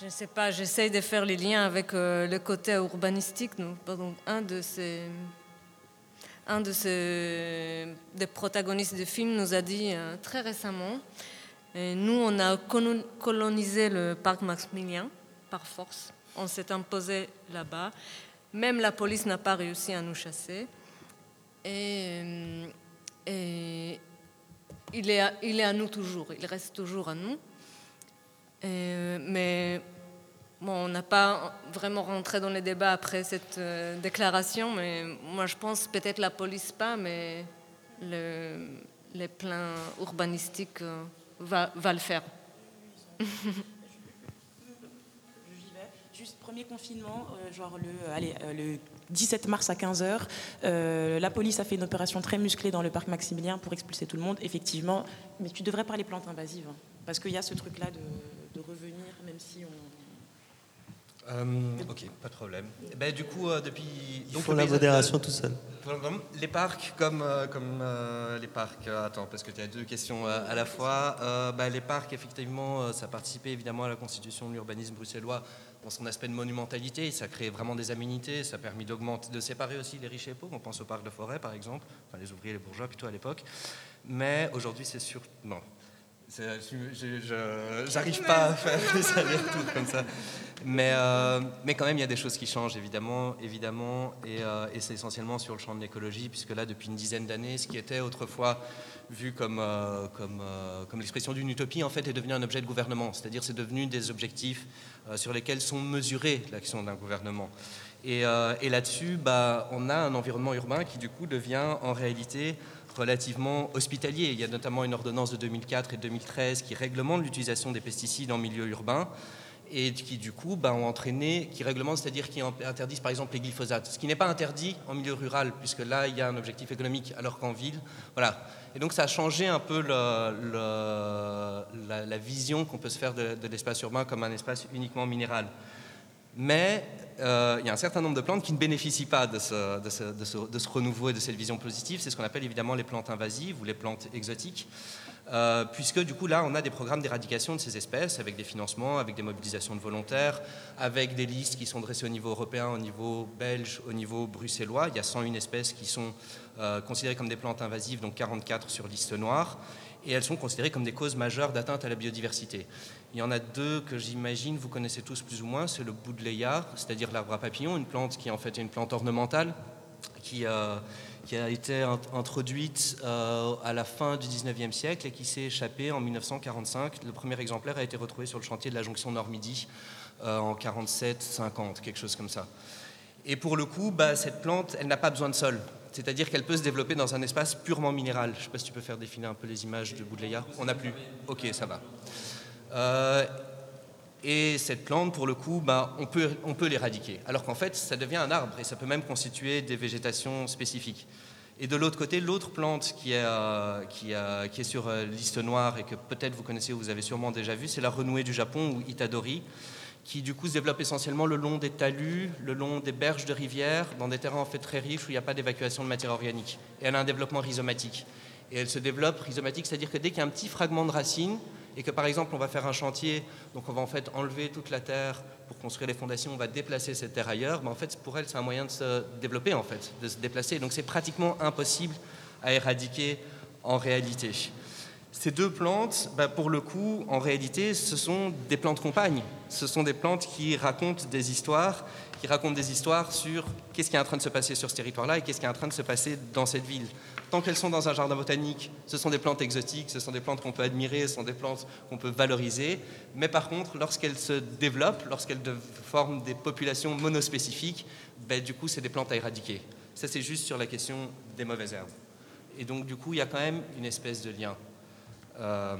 je ne sais pas, j'essaye de faire les liens avec euh, le côté urbanistique. Donc, un de ces un de ces, des protagonistes du film nous a dit euh, très récemment, nous on a colonisé le parc Maximilien par force, on s'est imposé là-bas, même la police n'a pas réussi à nous chasser. Et, euh, il, est à, il est à nous toujours, il reste toujours à nous. mais On n'a pas vraiment rentré dans les débats après cette euh, déclaration, mais moi je pense peut-être la police pas, mais le, les plans urbanistiques euh, va, va, le faire. Juste premier confinement, euh, genre le, allez, le 17 mars à 15h, la police a fait une opération très musclée dans le parc Maximilien pour expulser tout le monde, effectivement. Mais tu devrais parler plantes invasives, hein, parce qu'il y a ce truc-là de revenir, même si on euh, ok, pas de problème. Eh ben, du coup, euh, depuis. donc, la modération tout seul. Les parcs, comme, euh, comme les parcs. attends, parce que tu as deux questions à la fois. Bah, les parcs, effectivement, ça a participé évidemment à la constitution de l'urbanisme bruxellois dans son aspect de monumentalité. Ça crée vraiment des aménités. Ça a permis d'augmenter, de séparer aussi les riches et les pauvres. On pense au parc de forêt, par exemple. Enfin, les ouvriers, les bourgeois plutôt à l'époque. Mais aujourd'hui, c'est sûr. Non, J'arrive pas à faire des allers-retours comme ça. Mais, euh, mais quand même, il y a des choses qui changent, évidemment, évidemment et, euh, et c'est essentiellement sur le champ de l'écologie, puisque là, depuis une dizaine d'années, ce qui était autrefois vu comme, euh, comme, l'expression d'une utopie, en fait, est devenu un objet de gouvernement. C'est-à-dire, c'est devenu des objectifs sur lesquels sont mesurées l'action d'un gouvernement. Et, et là-dessus, bah, on a un environnement urbain qui, du coup, devient en réalité relativement hospitalier. Il y a notamment une ordonnance de 2004 et 2013 qui réglemente l'utilisation des pesticides en milieu urbain et qui du coup ben, ont entraîné, qui réglementent, c'est-à-dire qui interdisent par exemple les glyphosates, ce qui n'est pas interdit en milieu rural, puisque là il y a un objectif économique, alors qu'en ville, voilà. Et donc ça a changé un peu la, vision qu'on peut se faire de, l'espace urbain comme un espace uniquement minéral. Mais euh, il y a un certain nombre de plantes qui ne bénéficient pas de ce, renouveau et de cette vision positive. C'est ce qu'on appelle évidemment les plantes invasives ou les plantes exotiques. Euh, puisque du coup là on a des programmes d'éradication de ces espèces avec des financements, avec des mobilisations de volontaires, avec des listes qui sont dressées au niveau européen, au niveau belge, au niveau bruxellois. Il y a 101 espèces qui sont euh, considérées comme des plantes invasives, donc 44 sur liste noire, et elles sont considérées comme des causes majeures d'atteinte à la biodiversité. Il y en a deux que j'imagine vous connaissez tous plus ou moins, c'est le boudleia, c'est-à-dire l'arbre à papillon, une plante qui en fait est une plante ornementale qui... Euh, a été introduite euh, à la fin du 19e siècle et qui s'est échappée en 1945. Le premier exemplaire a été retrouvé sur le chantier de la jonction Nord-Midi euh, en 47-50, quelque chose comme ça. Et pour le coup, bah, cette plante, elle n'a pas besoin de sol. C'est-à-dire qu'elle peut se développer dans un espace purement minéral. Je ne sais pas si tu peux faire défiler un peu les images de Boudleia. On n'a plus. Ok, ça va. Euh, et cette plante, pour le coup, bah, on peut, l'éradiquer. Alors qu'en fait, ça devient un arbre et ça peut même constituer des végétations spécifiques. Et de l'autre côté, l'autre plante qui est, euh, euh, sur liste noire et que peut-être vous connaissez ou vous avez sûrement déjà vu, c'est la renouée du Japon ou Itadori, qui du coup se développe essentiellement le long des talus, le long des berges de rivières, dans des terrains en fait très riches où il n'y a pas d'évacuation de matière organique. Et elle a un développement rhizomatique. Et elle se développe rhizomatique, c'est-à-dire que dès qu'il y a un petit fragment de racine, et que par exemple on va faire un chantier, donc on va en fait enlever toute la terre pour construire les fondations, on va déplacer cette terre ailleurs, mais en fait pour elle c'est un moyen de se développer en fait, de se déplacer. Donc c'est pratiquement impossible à éradiquer en réalité. Ces deux plantes, bah, pour le coup, en réalité, ce sont des plantes compagnes. Ce sont des plantes qui racontent des histoires, qui racontent des histoires sur qu'est-ce qui est en train de se passer sur ce territoire-là et qu'est-ce qui est en train de se passer dans cette ville tant qu'elles sont dans un jardin botanique, ce sont des plantes exotiques, ce sont des plantes qu'on peut admirer, ce sont des plantes qu'on peut valoriser. Mais par contre, lorsqu'elles se développent, lorsqu'elles forment des populations monospécifiques, ben, du coup, c'est des plantes à éradiquer. Ça, c'est juste sur la question des mauvaises herbes. Et donc, du coup, il y a quand même une espèce de lien. Euh,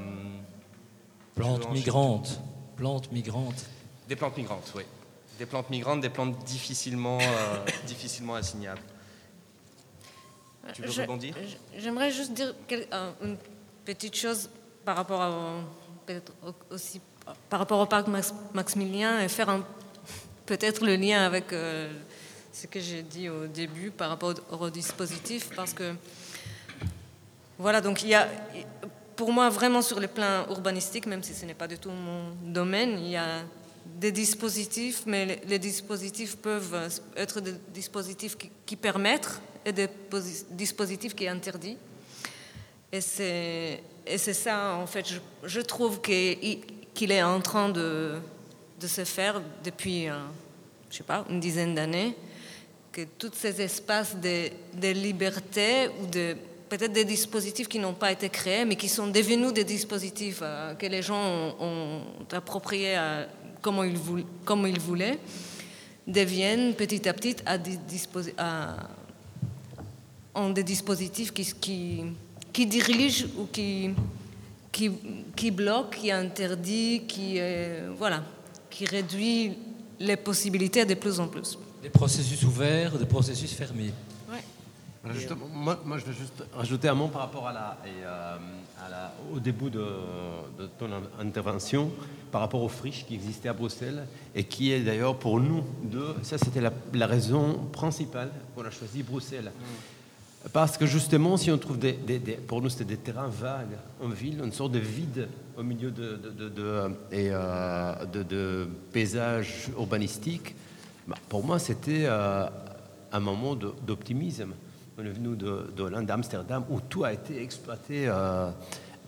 plantes migrantes. Plantes migrantes. Des plantes migrantes, oui. Des plantes migrantes, des plantes difficilement, euh, difficilement assignables. Tu veux rebondir J'aimerais juste dire une petite chose par rapport, aussi, par rapport au parc Maximilien et faire peut-être le lien avec euh, ce que j'ai dit au début par rapport au, dispositif, parce que voilà, donc il y a, pour moi, vraiment sur le plan urbanistique, même si ce n'est pas du tout mon domaine, il y a des dispositifs, mais les, dispositifs peuvent être des dispositifs qui, permettent et des dispositifs qui interdit. Et c'est, ça, en fait, je, trouve qu'il est en train de, se faire depuis, euh, je sais pas, une dizaine d'années, que tous ces espaces de, liberté ou de peut-être des dispositifs qui n'ont pas été créés, mais qui sont devenus des dispositifs euh, que les gens ont, appropriés à, comme, ils voulaient, comme ils voulaient, deviennent petit à petit à ont des dispositifs qui dirigent ou qui, qui, qui bloquent, qui interdit, qui, euh, voilà, qui réduit les possibilités de plus en plus. Des processus ouverts, des processus fermés. Moi, moi, je veux juste rajouter un mot par rapport à la, euh, à la au début de, de, ton intervention, par rapport aux friches qui existaient à Bruxelles et qui est d'ailleurs pour nous deux, ça c'était la, la, raison principale qu'on a choisi Bruxelles. Mm. Parce que justement, si on trouve des, pour nous, c'était des terrains vagues en ville, une sorte de vide au milieu de, de, et, euh, de, paysages urbanistiques, bah, pour moi, c'était euh, un moment d'optimisme. On est venu de, Hollande, d'Amsterdam, où tout a été exploité euh,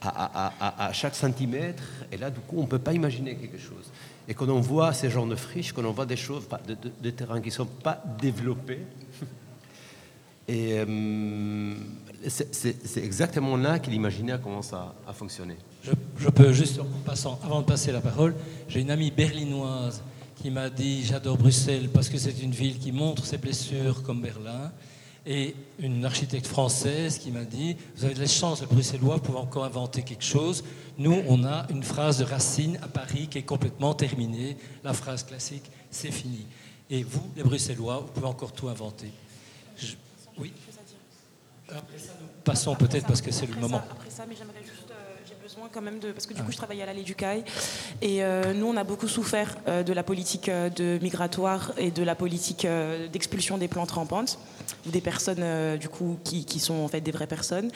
à, chaque centimètre. Et là, du coup, on ne peut pas imaginer quelque chose. Et quand on voit ces genres de friches, quand on voit des choses, de, de, terrains qui ne sont pas développés, et euh, c'est exactement là que l'imaginaire commence à, à fonctionner. Je, je, peux juste, en passant, avant de passer la parole, j'ai une amie berlinoise qui m'a dit J'adore Bruxelles parce que c'est une ville qui montre ses blessures comme Berlin et une architecte française qui m'a dit Vous avez de la chance, les Bruxellois, pour encore inventer quelque chose. Nous, on a une phrase de Racine à Paris qui est complètement terminée. La phrase classique, c'est fini. Et vous, les Bruxellois, vous pouvez encore tout inventer. Oui Après ça, nous passons peut-être parce que c'est le moment. après ça, mais j'aimerais juste quand même de. Parce que du coup, je travaillais à l'Allée du Caille. Et euh, nous, on a beaucoup souffert euh, de la politique euh, de migratoire et de la politique d'expulsion des plantes rampantes, ou des personnes, du coup, qui, qui, sont en fait des vraies personnes.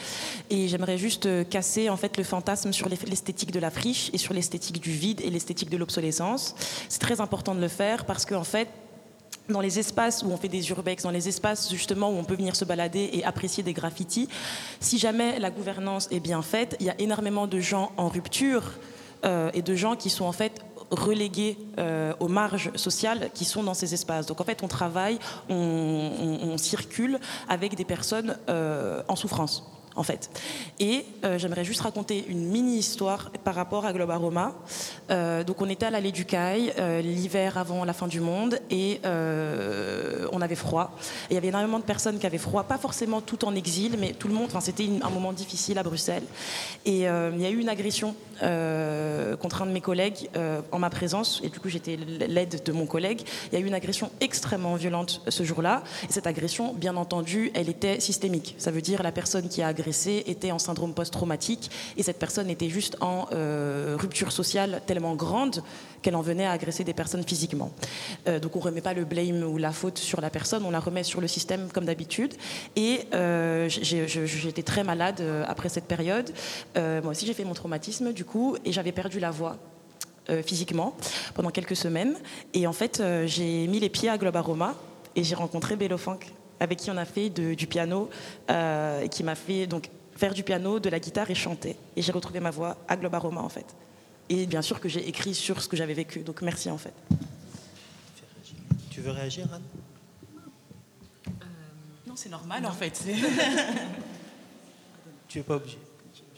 Et j'aimerais juste casser, en fait, le fantasme sur l'esthétique de la friche et sur l'esthétique du vide et l'esthétique de l'obsolescence. C'est très important de le faire parce qu'en fait, dans les espaces où on fait des urbex, dans les espaces justement où on peut venir se balader et apprécier des graffitis, si jamais la gouvernance est bien faite, il y a énormément de gens en rupture euh, et de gens qui sont en fait relégués euh, aux marges sociales qui sont dans ces espaces. Donc en fait, on travaille, on, circule avec des personnes euh, en souffrance en fait. Et euh, j'aimerais juste raconter une mini-histoire par rapport à Globe Aroma. Euh, donc on était à l'allée du Caille, euh, l'hiver avant la fin du monde, et on avait froid. Et il y avait énormément de personnes qui avaient froid, pas forcément tout en exil, mais tout le monde, enfin c'était un moment difficile à Bruxelles. Et il y a eu une agression contre un de mes collègues en ma présence, et du coup j'étais l'aide de mon collègue. Il y a eu une agression extrêmement violente ce jour-là. Et cette agression, bien entendu, elle était systémique. Ça veut dire la personne qui a agressé était en syndrome post-traumatique et cette personne était juste en euh, rupture sociale tellement grande qu'elle en venait à agresser des personnes physiquement. Euh, donc on ne remet pas le blame ou la faute sur la personne, on la remet sur le système comme d'habitude. Et euh, j'étais très malade après cette période. moi aussi j'ai fait mon traumatisme du coup et j'avais perdu la voix. physiquement pendant quelques semaines et en fait j'ai mis les pieds à Globe Aroma et j'ai rencontré Funk avec qui on a fait du piano, euh, qui m'a fait donc faire du piano, de la guitare et chanter. Et j'ai retrouvé ma voix à Globe Aroma en fait. Et bien sûr que j'ai écrit sur ce que j'avais vécu. Donc merci en fait. Tu veux réagir, Anne? Euh, Non, c'est normal en fait. tu es pas obligé.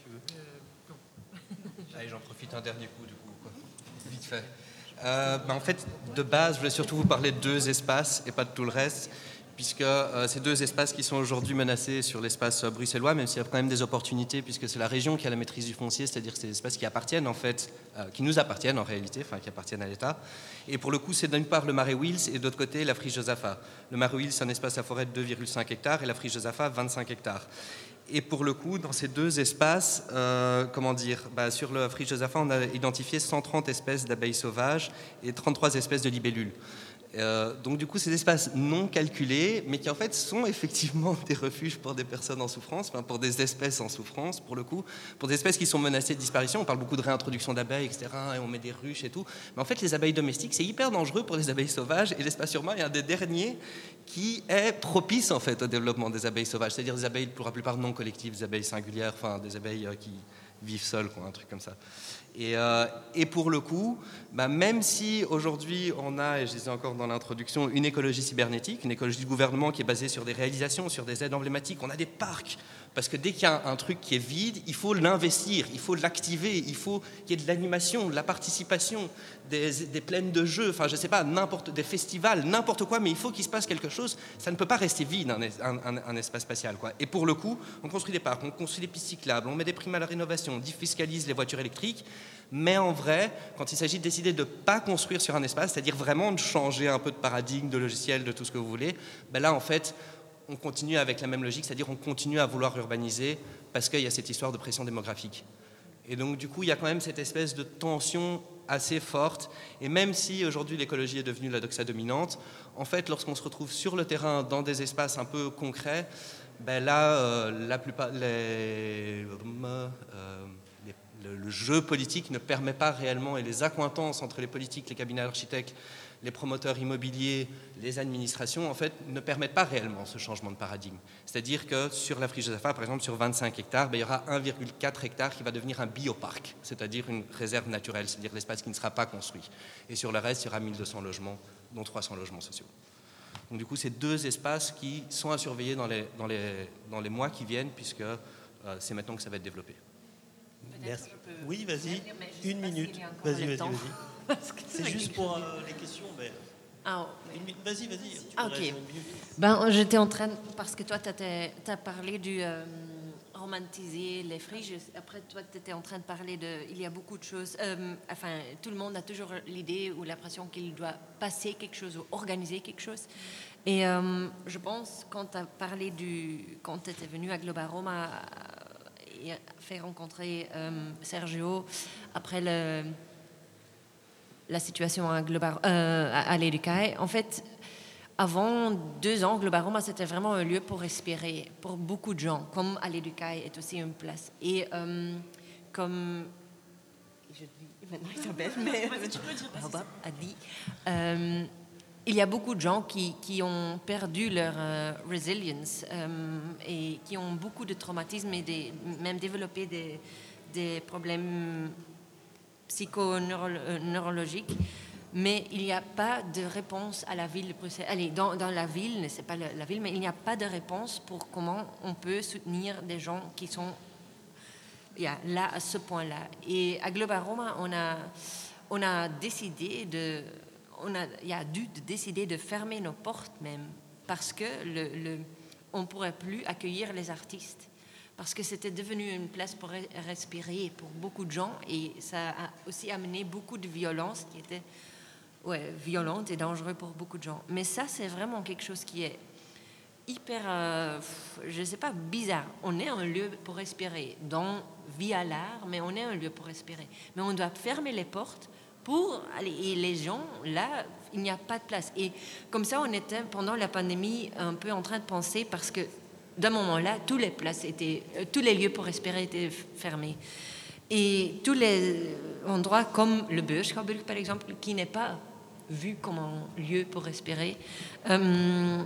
Euh, Allez, j'en profite un dernier coup du coup. Vite fait. Ben, en fait, de base, je voulais surtout vous parler de deux espaces et pas de tout le reste puisque euh, ces deux espaces qui sont aujourd'hui menacés sur l'espace bruxellois, même s'il y a quand même des opportunités, puisque c'est la région qui a la maîtrise du foncier, c'est-à-dire des espaces qui appartiennent en fait, euh, qui nous appartiennent en réalité, enfin qui appartiennent à l'État. Et pour le coup, c'est d'une part le marais Wills et d'autre côté la friche Josaphat. Le marais Wills, c'est un espace à forêt de 2,5 hectares et la friche Josaphat, 25 hectares. Et pour le coup, dans ces deux espaces, euh, comment dire, bah, sur le friche Josaphat, on a identifié 130 espèces d'abeilles sauvages et 33 espèces de libellules. Euh, donc du coup, ces espaces non calculés, mais qui en fait sont effectivement des refuges pour des personnes en souffrance, pour des espèces en souffrance, pour le coup, pour des espèces qui sont menacées de disparition. On parle beaucoup de réintroduction d'abeilles, etc., et on met des ruches et tout. Mais en fait, les abeilles domestiques, c'est hyper dangereux pour les abeilles sauvages, et l'espace urbain est un des derniers qui est propice en fait au développement des abeilles sauvages, c'est-à-dire des abeilles pour la plupart non collectives, des abeilles singulières, enfin des abeilles euh, qui vivent seules, un truc comme ça. Euh, et, pour le coup, bah, même si aujourd'hui on a, et je disais encore dans l'introduction, une écologie cybernétique, une écologie du gouvernement qui est basée sur des réalisations, sur des aides emblématiques, on a des parcs, parce que dès qu'il y a un truc qui est vide, il faut l'investir, il faut l'activer, il faut qu'il y ait de l'animation, de la participation, des, plaines de jeux, enfin je sais pas, n'importe des festivals, n'importe quoi, mais il faut qu'il se passe quelque chose. Ça ne peut pas rester vide un, espace spatial. Et pour le coup, on construit des parcs, on construit des pistes cyclables, on met des primes à la rénovation, on défiscalise les voitures électriques. Mais en vrai, quand il s'agit de décider de ne pas construire sur un espace, c'est-à-dire vraiment de changer un peu de paradigme, de logiciel, de tout ce que vous voulez, ben là en fait, on continue avec la même logique, c'est-à-dire on continue à vouloir urbaniser parce qu'il y a cette histoire de pression démographique. Et donc du coup, il y a quand même cette espèce de tension assez forte. Et même si aujourd'hui l'écologie est devenue la doxa dominante, en fait, lorsqu'on se retrouve sur le terrain dans des espaces un peu concrets, ben là, euh, la plupart, euh, le, jeu politique ne permet pas réellement, et les accointances entre les politiques, les cabinets d'architectes, les promoteurs immobiliers, les administrations, en fait, ne permettent pas réellement ce changement de paradigme. C'est-à-dire que sur la friche de Zafar, par exemple, sur 25 hectares, ben, il y aura 1,4 hectares qui va devenir un bioparc, c'est-à-dire une réserve naturelle, c'est-à-dire l'espace qui ne sera pas construit. Et sur le reste, il y aura 1200 logements, dont 300 logements sociaux. Donc du coup, c'est deux espaces qui sont à surveiller dans les, dans les, dans les mois qui viennent, puisque euh, c'est maintenant que ça va être développé. Merci. Oui, vas-y. Une minute. Vas-y, vas-y, vas-y. C'est juste pour euh, les questions. Mais... Ah, vas-y, vas-y. Ah, ok. Ben, j'étais en train, parce que toi, tu as, parlé du euh, romantiser les friches. Après, toi, tu étais en train de parler de. Il y a beaucoup de choses. Euh, enfin, tout le monde a toujours l'idée ou l'impression qu'il doit passer quelque chose ou organiser quelque chose. Et je pense, quand tu as parlé du. Quand tu étais venu à Globaroma et fait rencontrer euh, Sergio après le, la situation à, Global, euh, à, En fait, avant deux ans, Globaroma, c'était vraiment un lieu pour respirer pour beaucoup de gens, comme à l'Éducaille est aussi une place. Et euh, comme je dis maintenant Isabelle, mais tu peux dire, a dit, euh, il y a beaucoup de gens qui, qui ont perdu leur euh, resilience et qui ont beaucoup de traumatismes et des, même développé des, des problèmes psychoneurologiques. Mais il n'y a pas de réponse à la ville de Bruxelles. Allez, dans, la ville, c'est pas la, ville, mais il n'y a pas de réponse pour comment on peut soutenir des gens qui sont là à ce point-là. Et à Global Roma, on a, on a décidé de on a, a dû décider de fermer nos portes même parce que le, on ne pourrait plus accueillir les artistes parce que c'était devenu une place pour respirer pour beaucoup de gens et ça a aussi amené beaucoup de violence qui était ouais, violente et dangereuse pour beaucoup de gens. Mais ça, c'est vraiment quelque chose qui est hyper, euh, je ne sais pas, bizarre. On est un lieu pour respirer, dans, via l'art, mais on est un lieu pour respirer. Mais on doit fermer les portes pour aller. Et les gens, là, il n'y a pas de place. Et comme ça, on était pendant la pandémie un peu en train de penser parce que d'un moment-là, tous les places étaient, euh, tous les lieux pour respirer étaient fermés. Et tous les endroits comme le Beuschauburg, par exemple, qui n'est pas vu comme un lieu pour respirer, euh,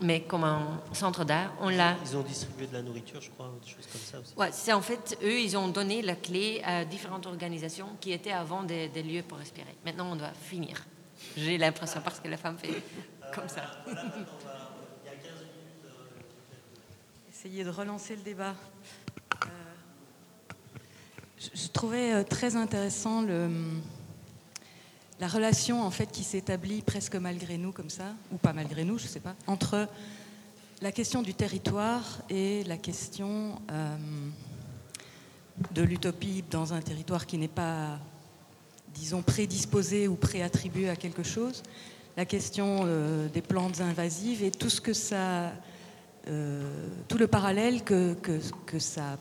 mais comme un centre d'art. On l'a. Ils ont distribué de la nourriture, je crois, ou des choses comme ça aussi. Ouais, c'est en fait eux, ils ont donné la clé à différentes organisations qui étaient avant des, lieux pour respirer. Maintenant, on doit finir. J'ai l'impression parce que la femme fait comme ça. Essayer de relancer le débat. Euh, je, trouvais euh, très intéressant la relation en fait qui s'établit presque malgré nous comme ça, ou pas malgré nous, je ne sais pas, entre la question du territoire et la question euh, de l'utopie dans un territoire qui n'est pas, disons, prédisposé ou préattribué à quelque chose, la question des plantes invasives et tout ce que ça, euh, tout le parallèle que, ça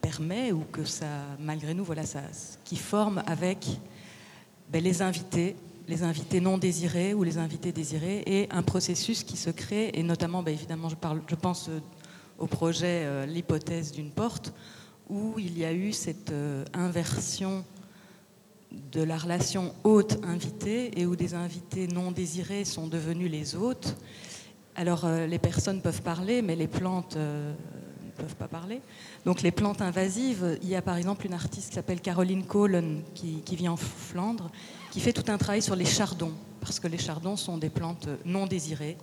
permet ou que ça, malgré nous, voilà, ça, qui forme avec ben, les invités, les invités non désirés ou les invités désirés, et un processus qui se crée, et notamment, ben, évidemment, je, pense euh, au projet euh, L'hypothèse d'une porte, où il y a eu cette inversion de la relation hôte-invité, et où des invités non désirés sont devenus les hôtes. Alors, les personnes peuvent parler, mais les plantes ne peuvent pas parler. Donc les plantes invasives, il y a par exemple une artiste qui s'appelle Caroline Kohlen qui, vit en Flandre, qui fait tout un travail sur les chardons, parce que les chardons sont des plantes non désirées.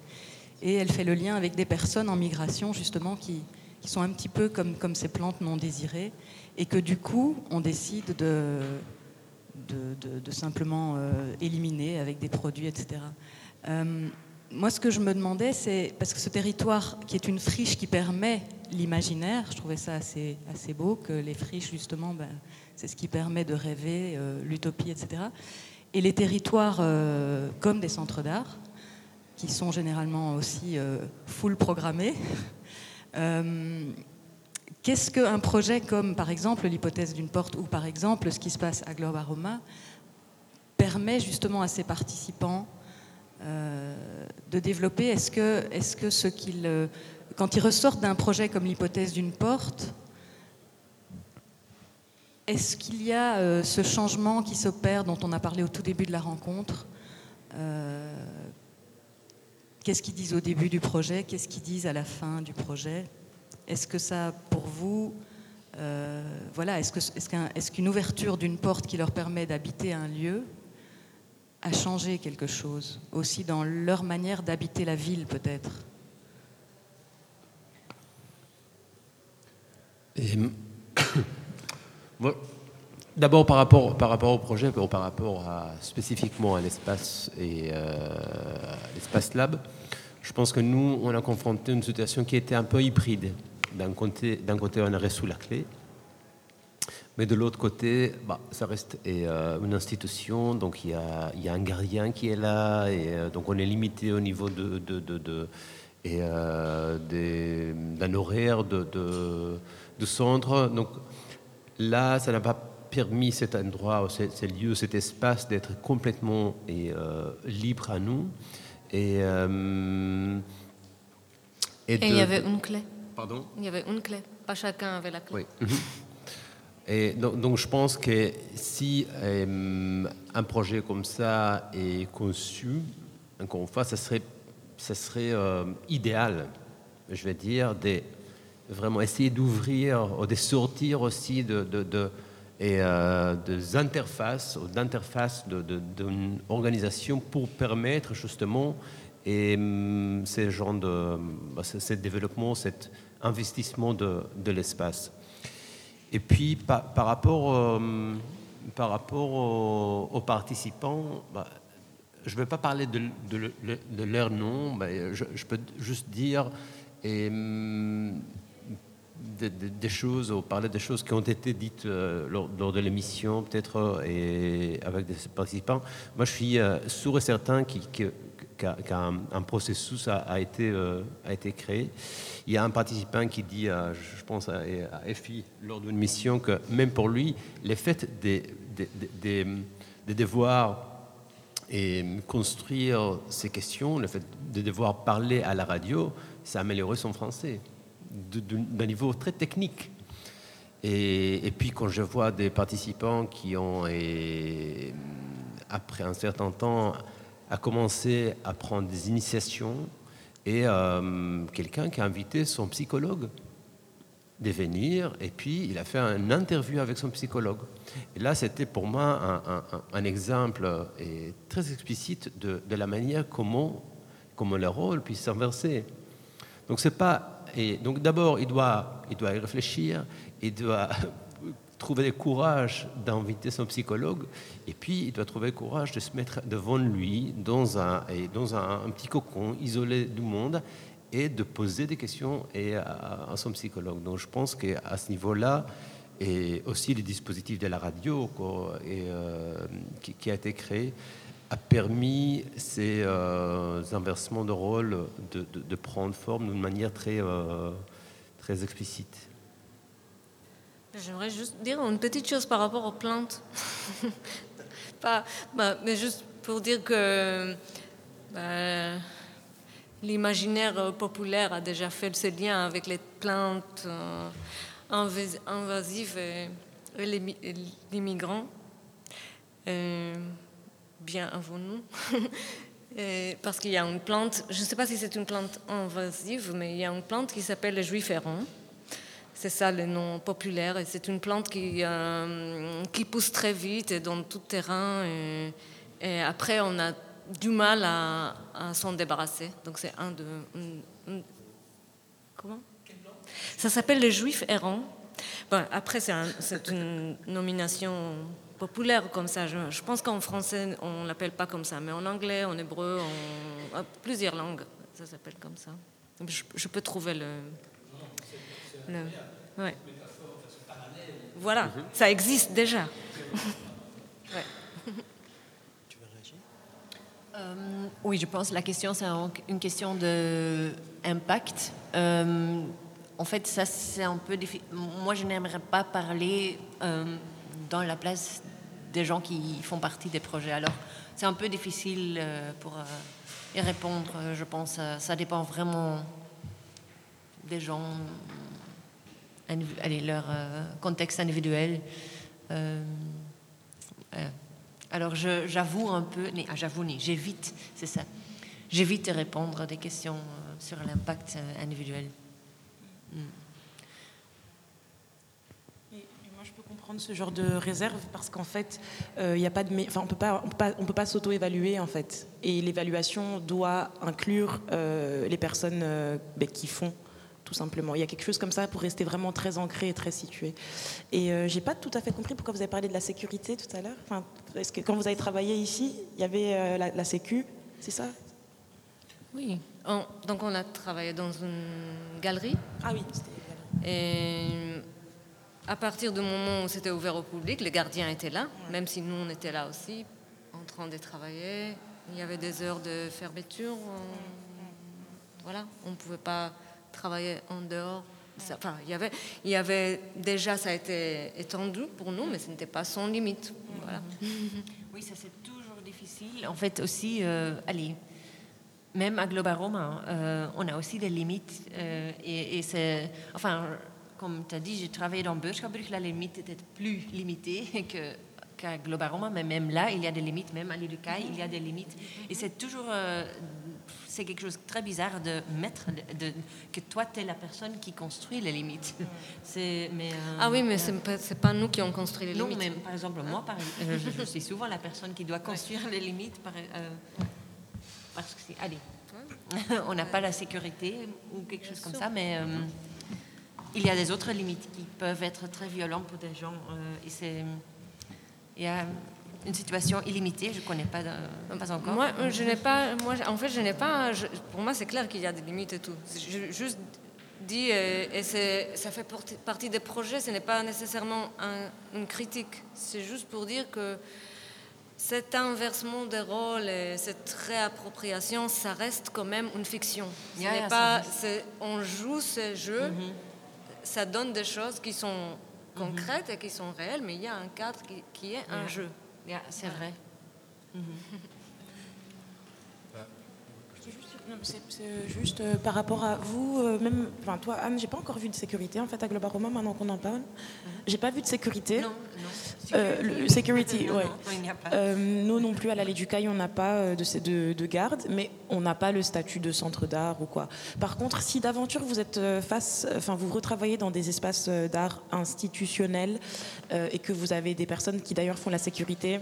Et elle fait le lien avec des personnes en migration justement qui, sont un petit peu comme, comme ces plantes non désirées, et que du coup on décide de, de, simplement euh, éliminer avec des produits, etc moi, ce que je me demandais, c'est parce que ce territoire qui est une friche qui permet l'imaginaire, je trouvais ça assez, assez beau, que les friches, justement, ben, c'est ce qui permet de rêver, euh, l'utopie, etc. Et les territoires euh, comme des centres d'art, qui sont généralement aussi euh, full programmés, qu'est-ce qu'un projet comme, par exemple, l'hypothèse d'une porte ou, par exemple, ce qui se passe à Globe Aroma permet justement à ses participants de développer Est-ce que, est que ce qu'il, euh, quand ils ressortent d'un projet comme l'hypothèse d'une porte, est-ce qu'il y a euh, ce changement qui s'opère dont on a parlé au tout début de la rencontre euh, Qu'est-ce qu'ils disent au début du projet Qu'est-ce qu'ils disent à la fin du projet? Est-ce que ça, pour vous, euh, voilà, est-ce qu'une ouverture d'une porte qui leur permet d'habiter un lieu a changé quelque chose aussi dans leur manière d'habiter la ville peut-être D'abord par rapport, au projet, par rapport à, spécifiquement à l'espace et euh, l'espace lab, je pense que nous, on a confronté une situation qui était un peu hybride. D'un côté, d'un côté, on a reçu la clé, mais de l'autre côté, bah, ça reste euh, une institution, donc il y, a, il y, a, un gardien qui est là, et euh, donc on est limité au niveau de, de, de, et, d'un horaire de, de, centre. Donc là, ça n'a pas permis cet endroit, ces, lieux, cet espace d'être complètement et, euh, libre à nous. Et, euh, et, il y avait une clé. Pardon? Il y avait une clé. Pas chacun avait la clé. Oui. Et donc, je pense que si euh, un projet comme ça est conçu, encore une fois, ça serait, ça serait idéal, je vais dire, de vraiment essayer d'ouvrir, de sortir aussi de, de euh, des interfaces, d'interfaces d'une organisation pour permettre justement et, hum, ces genre de bah, ce développement, cet investissement de, de l'espace. Et puis par, rapport, euh, par rapport aux, participants, bah, je ne vais pas parler de, leur nom, je, peux juste dire et, hum, des, choses, ou parler des choses qui ont été dites euh, lors, de l'émission, peut-être, euh, et avec des participants. Moi, je suis euh, sûr et certain qu'un processus a, été, a été créé. Il y a un participant qui dit, je pense à, à FI, lors d'une mission, que même pour lui, le fait de, de, devoir et construire ces questions, le fait de devoir parler à la radio, ça a amélioré son français d'un niveau très technique. Et, puis quand je vois des participants qui ont, après un certain temps, à commencer à prendre des initiations, et euh, quelqu'un qui a invité son psychologue de venir, et puis il a fait une interview avec son psychologue. Et là, c'était pour moi un, exemple et très explicite de, de, la manière comment, comment le rôle puisse s'inverser. Donc c'est pas et donc d'abord, il doit, il doit y réfléchir, il doit trouver le courage d'inviter son psychologue, et puis il doit trouver le courage de se mettre devant lui dans un, et dans un, petit cocon isolé du monde et de poser des questions et à, son psychologue. Donc je pense qu'à ce niveau-là, et aussi les dispositifs de la radio et, euh, qui, a été créé, a permis ces euh, inversements de rôle de, prendre forme d'une manière très, euh, très explicite. J'aimerais juste dire une petite chose par rapport aux plantes. Pas, bah, mais juste pour dire que bah, l'imaginaire populaire a déjà fait ce lien avec les plantes euh, invasives et, les, migrants bien avant nous. parce qu'il y a une plante, je ne sais pas si c'est une plante invasive, mais il y a une plante qui s'appelle le juif errant. C'est ça le nom populaire. Et c'est une plante qui, euh, qui pousse très vite dans tout terrain. Et, après, on a du mal à, s'en débarrasser. Donc c'est un de... comment? Ça s'appelle le juif errant. Bon, après, c'est une nomination populaire comme ça. Je, pense qu'en français, on ne l'appelle pas comme ça, mais en anglais, en hébreu, en, plusieurs langues, ça s'appelle comme ça. Je, peux trouver le... ouais. Voilà, ça existe déjà. Tu veux réagir? Euh, Oui, je pense que la question, c'est une question d'impact. Euh, en fait, ça, c'est un peu difficile. Moi, je n'aimerais pas parler euh, dans la place des gens qui font partie des projets. Alors, c'est un peu difficile euh, pour euh, y répondre, je pense. Ça dépend vraiment des gens, allez, leur contexte individuel. Euh, euh, alors j'avoue un peu, ah, j'avoue, j'évite, c'est ça. J'évite de répondre à des questions euh, sur l'impact individuel. Mm. moi, je peux comprendre ce genre de réserve parce qu'en fait, il y a pas de, enfin, on peut pas, on peut pas, s'auto-évaluer en fait. Et l'évaluation doit inclure les personnes ben, qui font tout simplement. Il y a quelque chose comme ça pour rester vraiment très ancré et très situé. Et euh, j'ai pas tout à fait compris pourquoi vous avez parlé de la sécurité tout à l'heure. Enfin, est-ce que quand vous avez travaillé ici, il y avait euh, la, sécu, c'est ça? Oui. donc on a travaillé dans une galerie. Ah oui. Et à partir du moment où c'était ouvert au public, les gardiens étaient là, même si nous on était là aussi, en train de travailler. Il y avait des heures de fermeture. Voilà, on ne pouvait pas travailler en dehors. Enfin, il y avait, il y avait déjà, ça a été étendu pour nous, mais ce n'était pas sans limite. Voilà. Oui, ça c'est toujours difficile. En fait, aussi, euh, allez, même à Global Roma, euh, on a aussi des limites. Euh, et, c'est, enfin, comme tu as dit, j'ai travaillé dans Beurskaburg, la limite était plus limitée que qu'à Global Roma, mais même là, il y a des limites, même à l'Ilukai, il y a des limites. Et c'est toujours c'est quelque chose de très bizarre de mettre de, que toi, tu es la personne qui construit les limites. C'est, mais, euh, ah oui, mais ce n'est pas, pas, nous qui avons construit les non, limites. mais par exemple, moi, par, je, suis souvent la personne qui doit construire les limites. Par, euh, parce que c'est. Allez, on n'a pas la sécurité ou quelque chose comme ça, mais euh, il y a des autres limites qui peuvent être très violentes pour des gens. et c'est. Il y a une situation illimitée Je ne connais pas, pas encore. Moi, je n'ai pas. Moi, en fait, je n'ai pas. pour moi, c'est clair qu'il y a des limites et tout. Je, juste dis, euh, et, ça fait partie des projets, ce n'est pas nécessairement une critique. C'est juste pour dire que cet inversement des rôles et cette réappropriation, ça reste quand même une fiction. Ce n'est pas, on joue ce jeu, mm-hmm. ça donne des choses qui sont mm-hmm. concrètes et qui sont réelles, mais il y a un cadre qui, qui est un jeu c'est vrai. C'est juste euh, par rapport à vous, euh, même, enfin toi Anne, j'ai pas encore vu de sécurité en fait à Global Roma maintenant qu'on en parle. J'ai pas vu de sécurité. Non, non. Euh, le, security, ouais. Non, nous non plus à la Léducaille, on n'a pas de, de, de garde, mais on n'a pas le statut de centre d'art ou quoi. Par contre, si d'aventure vous êtes face, enfin vous retravaillez dans des espaces d'art institutionnels et que vous avez des personnes qui d'ailleurs font la sécurité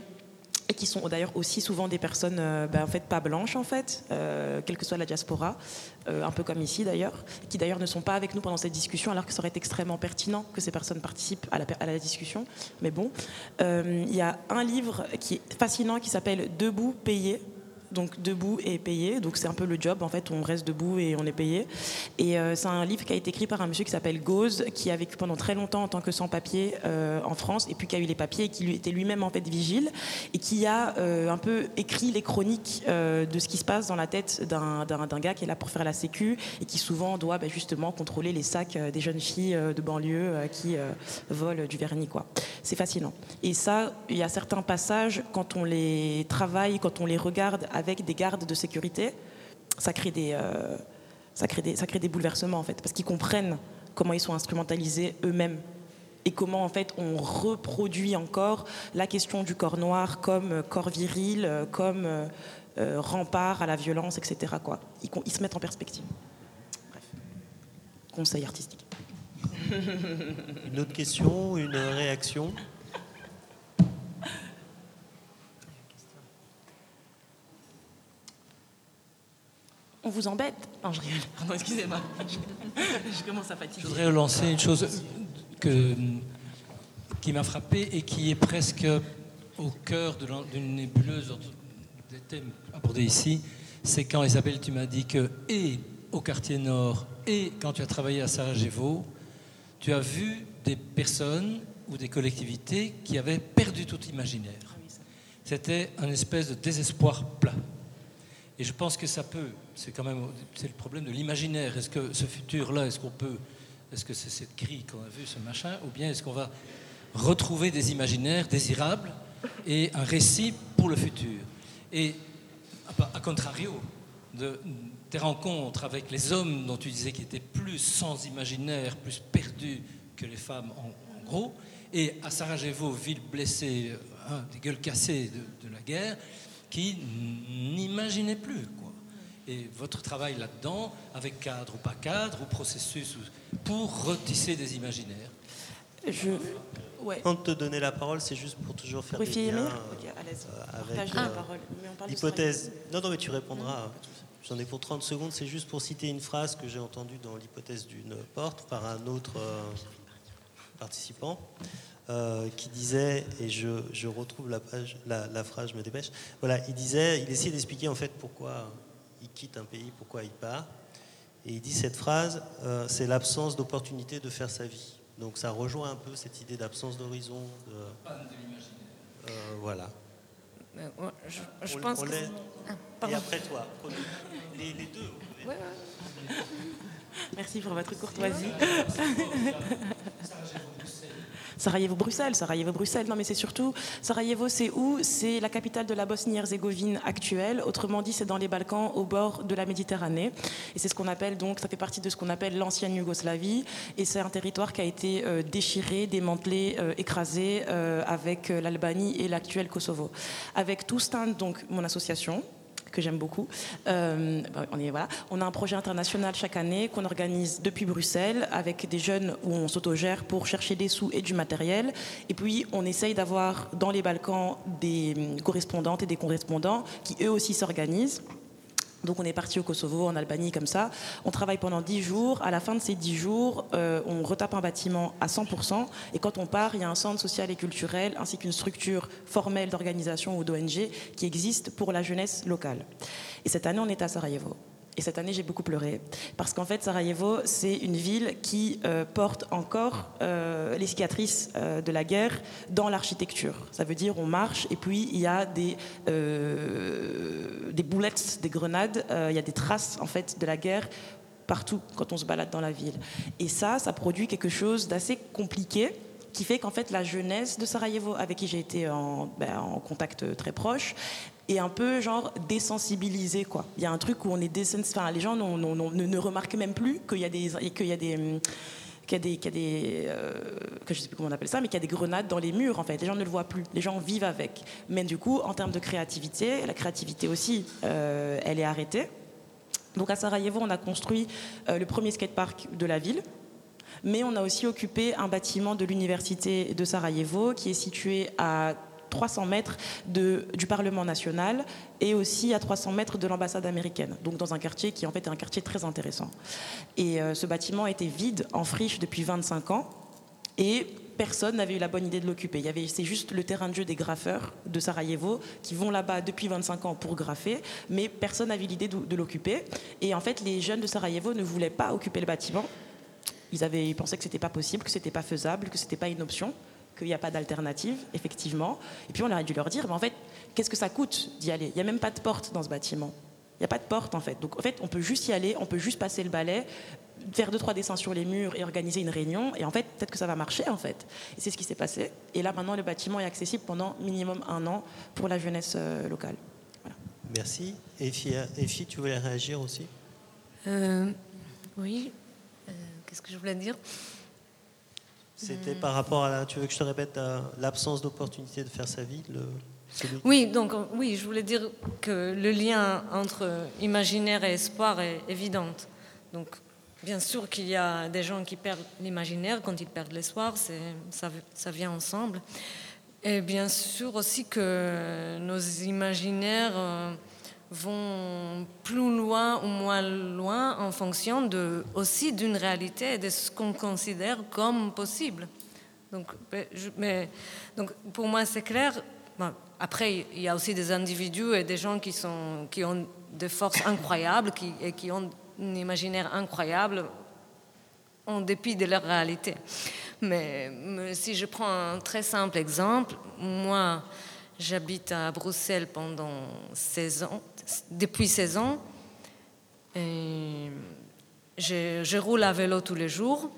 qui sont d'ailleurs aussi souvent des personnes euh, fait pas blanches en fait, euh, quelle que soit la diaspora, euh, un peu comme ici d'ailleurs, qui d'ailleurs ne sont pas avec nous pendant cette discussion alors que ça aurait extrêmement pertinent que ces personnes participent à la discussion. Mais bon, il y a un livre qui est fascinant qui s'appelle Debout, payé donc debout et payé. Donc c'est un peu le job, en fait, on reste debout et on est payé. Et euh, c'est un livre qui a été écrit par un monsieur qui s'appelle Gauze, qui a vécu pendant très longtemps en tant que sans-papier euh, en France, et puis qui a eu les papiers et qui lui, était lui-même en fait vigile, et qui a euh, un peu écrit les chroniques de ce qui se passe dans la tête d'un gars qui est là pour faire la sécu, et qui souvent doit bah, justement contrôler les sacs des jeunes filles de banlieue qui volent du vernis. quoi. C'est fascinant. Et ça, il y a certains passages, quand on les travaille, quand on les regarde avec des gardes de sécurité, ça crée des, euh, ça crée des, ça crée des bouleversements en fait, parce qu'ils comprennent comment ils sont instrumentalisés eux-mêmes et comment en fait on reproduit encore la question du corps noir comme corps viril, comme euh, rempart à la violence, etc. Quoi. Ils, ils se mettent en perspective. Bref, conseil artistique. Une autre question, une réaction? On vous embête. Non, je rigole. Pardon, excusez-moi. je commence à fatiguer. Je voudrais relancer une chose que, qui m'a frappé et qui est presque au cœur d'une nébuleuse des thèmes abordés ici. C'est quand Isabelle, tu m'as dit que, et au quartier nord, et quand tu as travaillé à Sarajevo, tu as vu des personnes ou des collectivités qui avaient perdu tout imaginaire. C'était un espèce de désespoir plat. Et je pense que ça peut, c'est quand même c'est le problème de l'imaginaire. Est-ce que ce futur-là, est-ce qu'on peut, est-ce que c'est cette grille qu'on a vue, ce machin, ou bien est-ce qu'on va retrouver des imaginaires désirables et un récit pour le futur? Et à contrario de tes rencontres avec les hommes dont tu disais qu'ils étaient plus sans imaginaire, plus perdus que les femmes en, gros, et à Sarajevo, ville blessée, hein, des gueules cassées de, de la guerre, qui n'imaginaient plus. Quoi. Et votre travail là-dedans, avec cadre ou pas cadre, ou processus, ou- pour retisser des imaginaires. Je... Ouais. Avant de te donner la parole, c'est juste pour toujours faire des Vérifier liens euh, avec la euh, l'hypothèse. Non, non, mais tu répondras. J'en ai pour 30 secondes. C'est juste pour citer une phrase que j'ai entendue dans l'hypothèse d'une porte par un autre euh, participant euh, qui disait, et je, je retrouve la, page, la, la phrase, je me dépêche. Voilà, il disait, il essayait d'expliquer en fait pourquoi il quitte un pays, pourquoi il part. Et il dit cette phrase, euh, c'est l'absence d'opportunité de faire sa vie. Donc ça rejoint un peu cette idée d'absence d'horizon. De, euh, voilà. Ouais, je, je On- pense on que. Ah, Et après toi, les, les deux. Merci pour votre courtoisie. Sarajevo-Bruxelles, Sarajevo-Bruxelles. Non, mais c'est surtout, Sarajevo, c'est où C'est la capitale de la Bosnie-Herzégovine actuelle. Autrement dit, c'est dans les Balkans, au bord de la Méditerranée. Et c'est ce qu'on appelle, donc, ça fait partie de ce qu'on appelle l'ancienne Yougoslavie. Et c'est un territoire qui a été euh, déchiré, démantelé, euh, écrasé euh, avec l'Albanie et l'actuel Kosovo. Avec Toustin, donc, mon association, que j'aime beaucoup. Euh, bah, on, on a un projet international chaque année qu'on organise depuis Bruxelles avec des jeunes où on s'autogère pour chercher des sous et du matériel. Et puis on essaye d'avoir dans les Balkans des hum, correspondantes et des correspondants qui eux aussi s'organisent. Donc on est parti au Kosovo, en Albanie, comme ça. On travaille pendant 10 jours. À la fin de ces 10 jours, euh, on retape un bâtiment à 100%. Et quand on part, il y a un centre social et culturel ainsi qu'une structure formelle d'organisation ou d'ONG qui existe pour la jeunesse locale. Et cette année, on est à Sarajevo. Et cette année, j'ai beaucoup pleuré. Parce qu'en fait, Sarajevo, c'est une ville qui euh, porte encore euh, les cicatrices euh, de la guerre dans l'architecture. Ça veut dire on marche et puis il y a des, des boulettes, des grenades, il y a des traces en fait de la guerre partout quand on se balade dans la ville. Et ça, ça produit quelque chose d'assez compliqué qui fait qu'en fait la jeunesse de Sarajevo, avec qui j'ai été en, ben, en contact très proche, est un peu genre désensibilisée. Il y a un truc où on est désens... enfin, les gens ne, remarquent même plus qu'il y a des qu'il y a des hum, qu'il y a des, qu'il y a des euh, que je sais plus comment on appelle ça, mais qu'il y a des grenades dans les murs en fait. Les gens ne le voient plus, les gens vivent avec. Mais du coup, en termes de créativité, la créativité aussi, euh, elle est arrêtée. Donc à Sarajevo, on a construit euh, le premier skatepark de la ville. Mais on a aussi occupé un bâtiment de l'université de Sarajevo qui est situé à 300 mètres du Parlement national et aussi à 300 mètres de l'ambassade américaine. Donc dans un quartier qui en fait est un quartier très intéressant. Et euh, ce bâtiment était vide, en friche depuis 25 ans. Et personne n'avait eu la bonne idée de l'occuper. C'est juste le terrain de jeu des graffeurs de Sarajevo qui vont là-bas depuis 25 ans pour graffer, mais personne n'avait l'idée de l'occuper. Et en fait, les jeunes de Sarajevo ne voulaient pas occuper le bâtiment. Ils, avaient, ils pensaient que c'était pas possible, que c'était pas faisable, que c'était pas une option, qu'il n'y a pas d'alternative, effectivement. Et puis on aurait dû leur dire, mais en fait, qu'est-ce que ça coûte d'y aller? Il n'y a même pas de porte dans ce bâtiment. Il n'y a pas de porte en fait. Donc en fait, on peut juste y aller, on peut juste passer le balai, faire deux trois dessins sur les murs et organiser une réunion. Et en fait, peut-être que ça va marcher en fait. Et c'est ce qui s'est passé. Et là maintenant, le bâtiment est accessible pendant minimum un an pour la jeunesse euh, locale. Merci. Effie, Effie, tu voulais réagir aussi? Euh, oui. Qu'est-ce que je voulais dire C'était par rapport à la. Tu veux que je te répète euh, l'absence d'opportunité de faire sa vie le, celui- Oui, donc euh, oui, je voulais dire que le lien entre imaginaire et espoir est évident. Donc, bien sûr qu'il y a des gens qui perdent l'imaginaire quand ils perdent l'espoir, ça, ça vient ensemble. Et bien sûr aussi que nos imaginaires euh, vont plus loin ou moins loin en fonction aussi d'une réalité et de ce qu'on considère comme possible. Donc, je- mais, donc pour moi, c'est clair. Après, il y a aussi des individus et des gens qui, sont, qui ont des forces incroyables qui, et qui ont un imaginaire incroyable en dépit de leur réalité. Mais si je prends un très simple exemple, moi, j'habite à Bruxelles pendant 16 ans, depuis 16 ans. Je, roule à vélo tous les jours.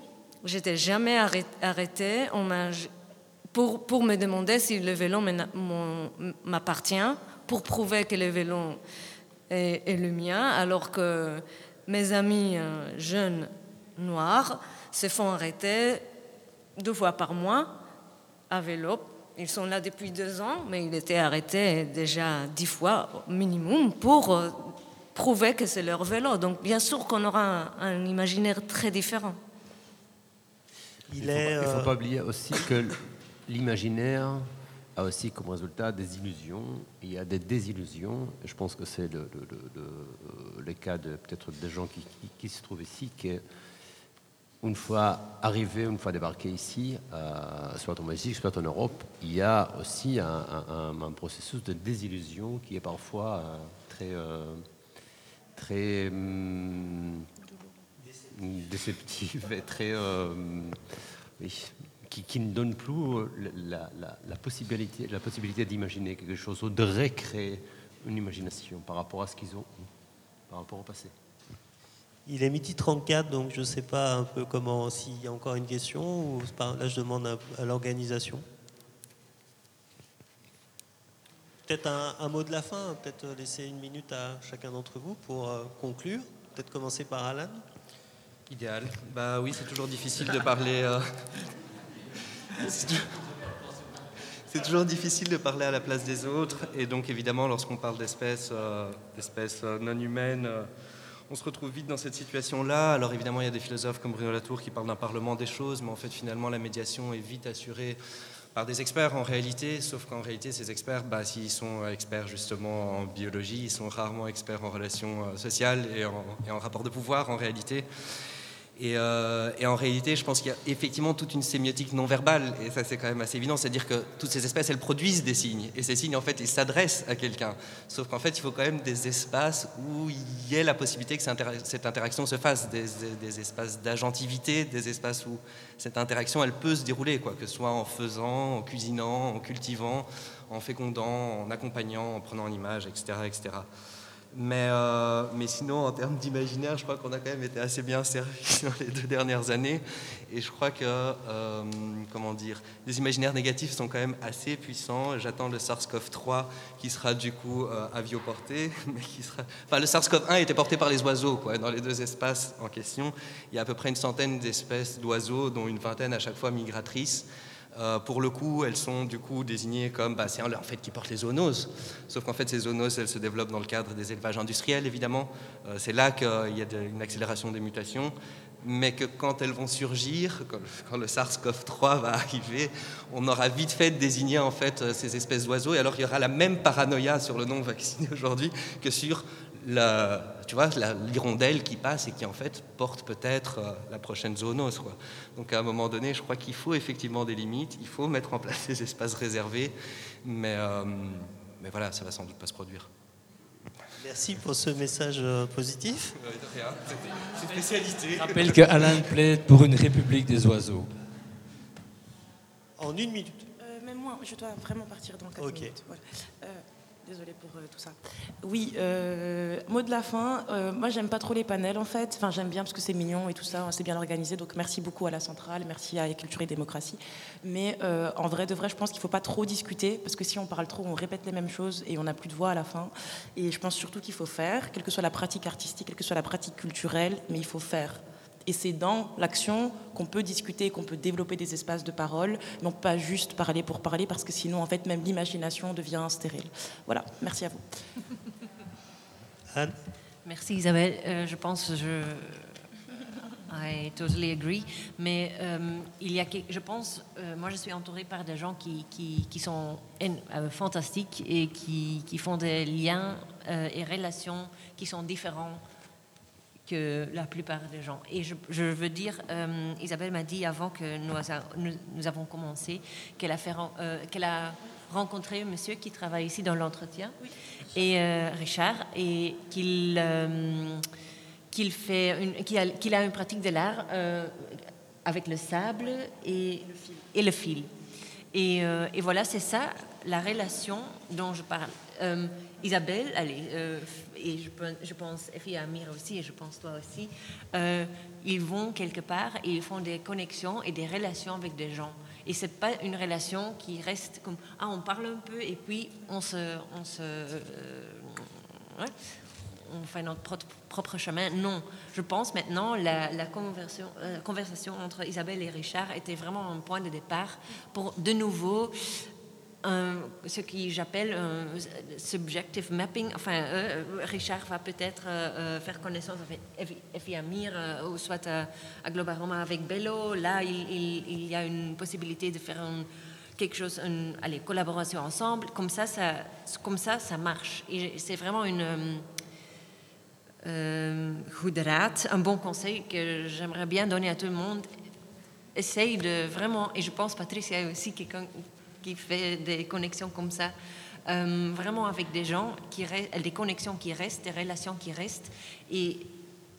J'étais jamais arrêt- arrêtée on pour, pour me demander si le vélo m'appartient, pour prouver que le vélo est, est le mien, alors que mes amis euh, jeunes noirs se font arrêter deux fois par mois à vélo. Ils sont là depuis deux ans, mais ils étaient arrêtés déjà dix fois minimum pour euh, prouver que c'est leur vélo. Donc bien sûr qu'on aura un, imaginaire très différent. Il ne faut, faut, pas oublier aussi que l'imaginaire a aussi comme résultat des illusions. Il y a des désillusions. Je pense que c'est le, le, cas de peut-être des gens qui, se trouvent ici, qui, une fois arrivés, une fois débarqués ici, euh, soit en Belgique, soit en Europe, il y a aussi un, processus de désillusion qui est parfois euh, très, euh, très hum, déceptif et très oui, qui, ne donne plus euh, la, possibilité, la possibilité d'imaginer quelque chose ou de recréer une imagination par rapport à ce qu'ils ont, par rapport au passé. Il est midi 34, donc je ne sais pas un peu comment, s'il y a encore une question, là je demande à, l'organisation. Peut-être un, mot de la fin, peut-être laisser une minute à chacun d'entre vous pour euh, conclure. Peut-être commencer par Alan. Idéal. Bah oui, c'est toujours difficile de parler. Euh, c'est toujours difficile de parler à la place des autres. Et donc, évidemment, lorsqu'on parle d'espèces, euh, d'espèces non humaines, on se retrouve vite dans cette situation-là. Alors, évidemment, il y a des philosophes comme Bruno Latour qui parlent d'un parlement des choses, mais en fait, finalement, la médiation est vite assurée par des experts en réalité, sauf qu'en réalité, ces experts, bah, s'ils sont experts justement en biologie, ils sont rarement experts en relations sociales et en, et en rapport de pouvoir en réalité. Euh, et, en réalité, je pense qu'il y a effectivement toute une sémiotique non verbale, et ça c'est quand même assez évident, c'est-à-dire que toutes ces espèces, elles produisent des signes, et ces signes, en fait, ils s'adressent à quelqu'un. Sauf qu'en fait, il faut quand même des espaces où il y ait la possibilité que cette interaction se fasse, des, espaces d'agentivité, des espaces où cette interaction, elle peut se dérouler, quoi, que ce soit en faisant, en cuisinant, en cultivant, en fécondant, en accompagnant, en prenant en image, etc. etc. Mais, euh, mais sinon, en termes d'imaginaire, je crois qu'on a quand même été assez bien servi dans les deux dernières années. Et je crois que, euh, comment dire, les imaginaires négatifs sont quand même assez puissants. J'attends le SARS-CoV-3 qui sera du coup euh, avioporté. Mais qui sera... Enfin, le SARS-CoV-1 était porté par les oiseaux, quoi, dans les deux espaces en question. Il y a à peu près une centaine d'espèces d'oiseaux, dont une vingtaine à chaque fois migratrices. Euh, pour le coup, elles sont du coup désignées comme bah, c'est en fait qui porte les zoonoses. Sauf qu'en fait, ces zoonoses, elles se développent dans le cadre des élevages industriels, évidemment. Euh, c'est là qu'il y a une accélération des mutations. Mais que quand elles vont surgir, quand, le SARS-CoV-3 va arriver, on aura vite fait de désigner en fait euh, ces espèces d'oiseaux. Et alors, il y aura la même paranoïa sur le non vacciné aujourd'hui que sur la, tu vois, l'hirondelle qui passe et qui en fait porte peut-être euh, la prochaine zoonose. Quoi. Donc à un moment donné, je crois qu'il faut effectivement des limites, il faut mettre en place des espaces réservés, mais, euh, mais voilà, ça va sans doute pas se produire. Merci pour ce message euh, positif. C'est spécialité. Je rappelle que Alain plaide pour une république des oiseaux. En une minute. même moi, je dois vraiment partir dans 4 minutes. Désolée pour euh, tout ça. Oui, euh, mot de la fin. Euh, moi, j'aime pas trop les panels en fait. Enfin, j'aime bien parce que c'est mignon et tout ça, c'est bien organisé. Donc, merci beaucoup à la centrale, merci à Culture et Démocratie. Mais en vrai, de vrai, je pense qu'il faut pas trop discuter parce que si on parle trop, on répète les mêmes choses et on n'a plus de voix à la fin. Et je pense surtout qu'il faut faire, quelle que soit la pratique artistique, quelle que soit la pratique culturelle, mais il faut faire. Et c'est dans l'action qu'on peut discuter, qu'on peut développer des espaces de parole, non pas juste parler pour parler, parce que sinon, en fait, même l'imagination devient stérile. Voilà, merci à vous. Anne Merci Isabelle. Euh, je pense, je, I totally agree. Mais euh, il y a, je pense, euh, moi je suis entourée par des gens qui, qui, qui sont fantastiques et qui, qui, font des liens et relations qui sont différents que la plupart des gens. Et je, veux dire, euh, Isabelle m'a dit avant que nous, nous, avons commencé qu'elle a, euh, qu'elle a rencontré un monsieur qui travaille ici dans l'entretien, et euh, Richard, et qu'il qu'il fait qu'il a, a, une pratique de l'art avec le sable et, et le fil. Et, et voilà, c'est ça la relation dont je parle. Isabelle, allez, et je, je pense, Effie Amir aussi, et je pense toi aussi, euh, ils vont quelque part et ils font des connexions et des relations avec des gens. Et c'est pas une relation qui reste comme ah on parle un peu et puis on se on se euh, on fait notre propre chemin. Non, je pense maintenant la, la conversation, euh, conversation entre Isabelle et Richard était vraiment un point de départ pour de nouveau ce que j'appelle un subjective mapping. Enfin, euh, Richard va peut-être euh, faire connaissance avec Effie Amir ou soit à, à Globaroma avec Bello. Là, il, y a une possibilité de faire quelque chose, une collaboration ensemble. Comme ça, ça, comme ça, ça marche. C'est vraiment une euh, un bon conseil que j'aimerais bien donner à tout le monde. Essaye de vraiment, et je pense Patricia est aussi quelqu'un qui fait des connexions comme ça, euh, vraiment avec des gens, qui restent, des connexions qui restent, des relations qui restent. Et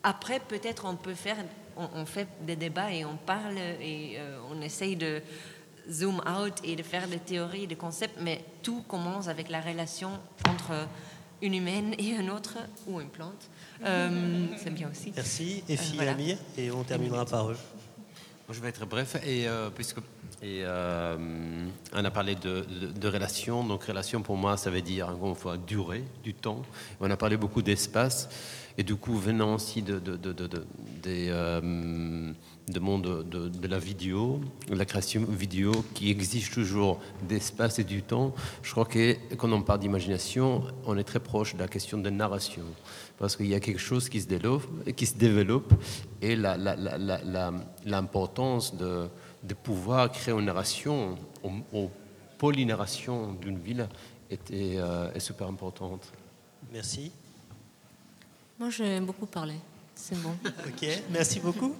après, peut-être on peut faire, on, fait des débats et on parle et euh, on essaye de zoom out et de faire des théories, des concepts, mais tout commence avec la relation entre une humaine et un autre ou une plante. Euh, c'est bien aussi. Merci. Et euh, Amir, et on terminera par eux. je vais être bref, et, euh, puisque et, on a parlé de, de, relations. Donc, relation pour moi, ça veut dire, encore une fois, durée, du temps. On a parlé beaucoup d'espace. Et du coup, venant aussi de, de, de monde de, la vidéo, de la création vidéo qui exige toujours d'espace et du temps, je crois que quand on parle d'imagination, on est très proche de la question de narration. Parce qu'il y a quelque chose qui se développe et l'importance de, de, pouvoir créer une narration, une polynarration d'une ville était, euh, est super importante. Merci. Moi, j'ai beaucoup parlé. C'est bon. ok, merci beaucoup.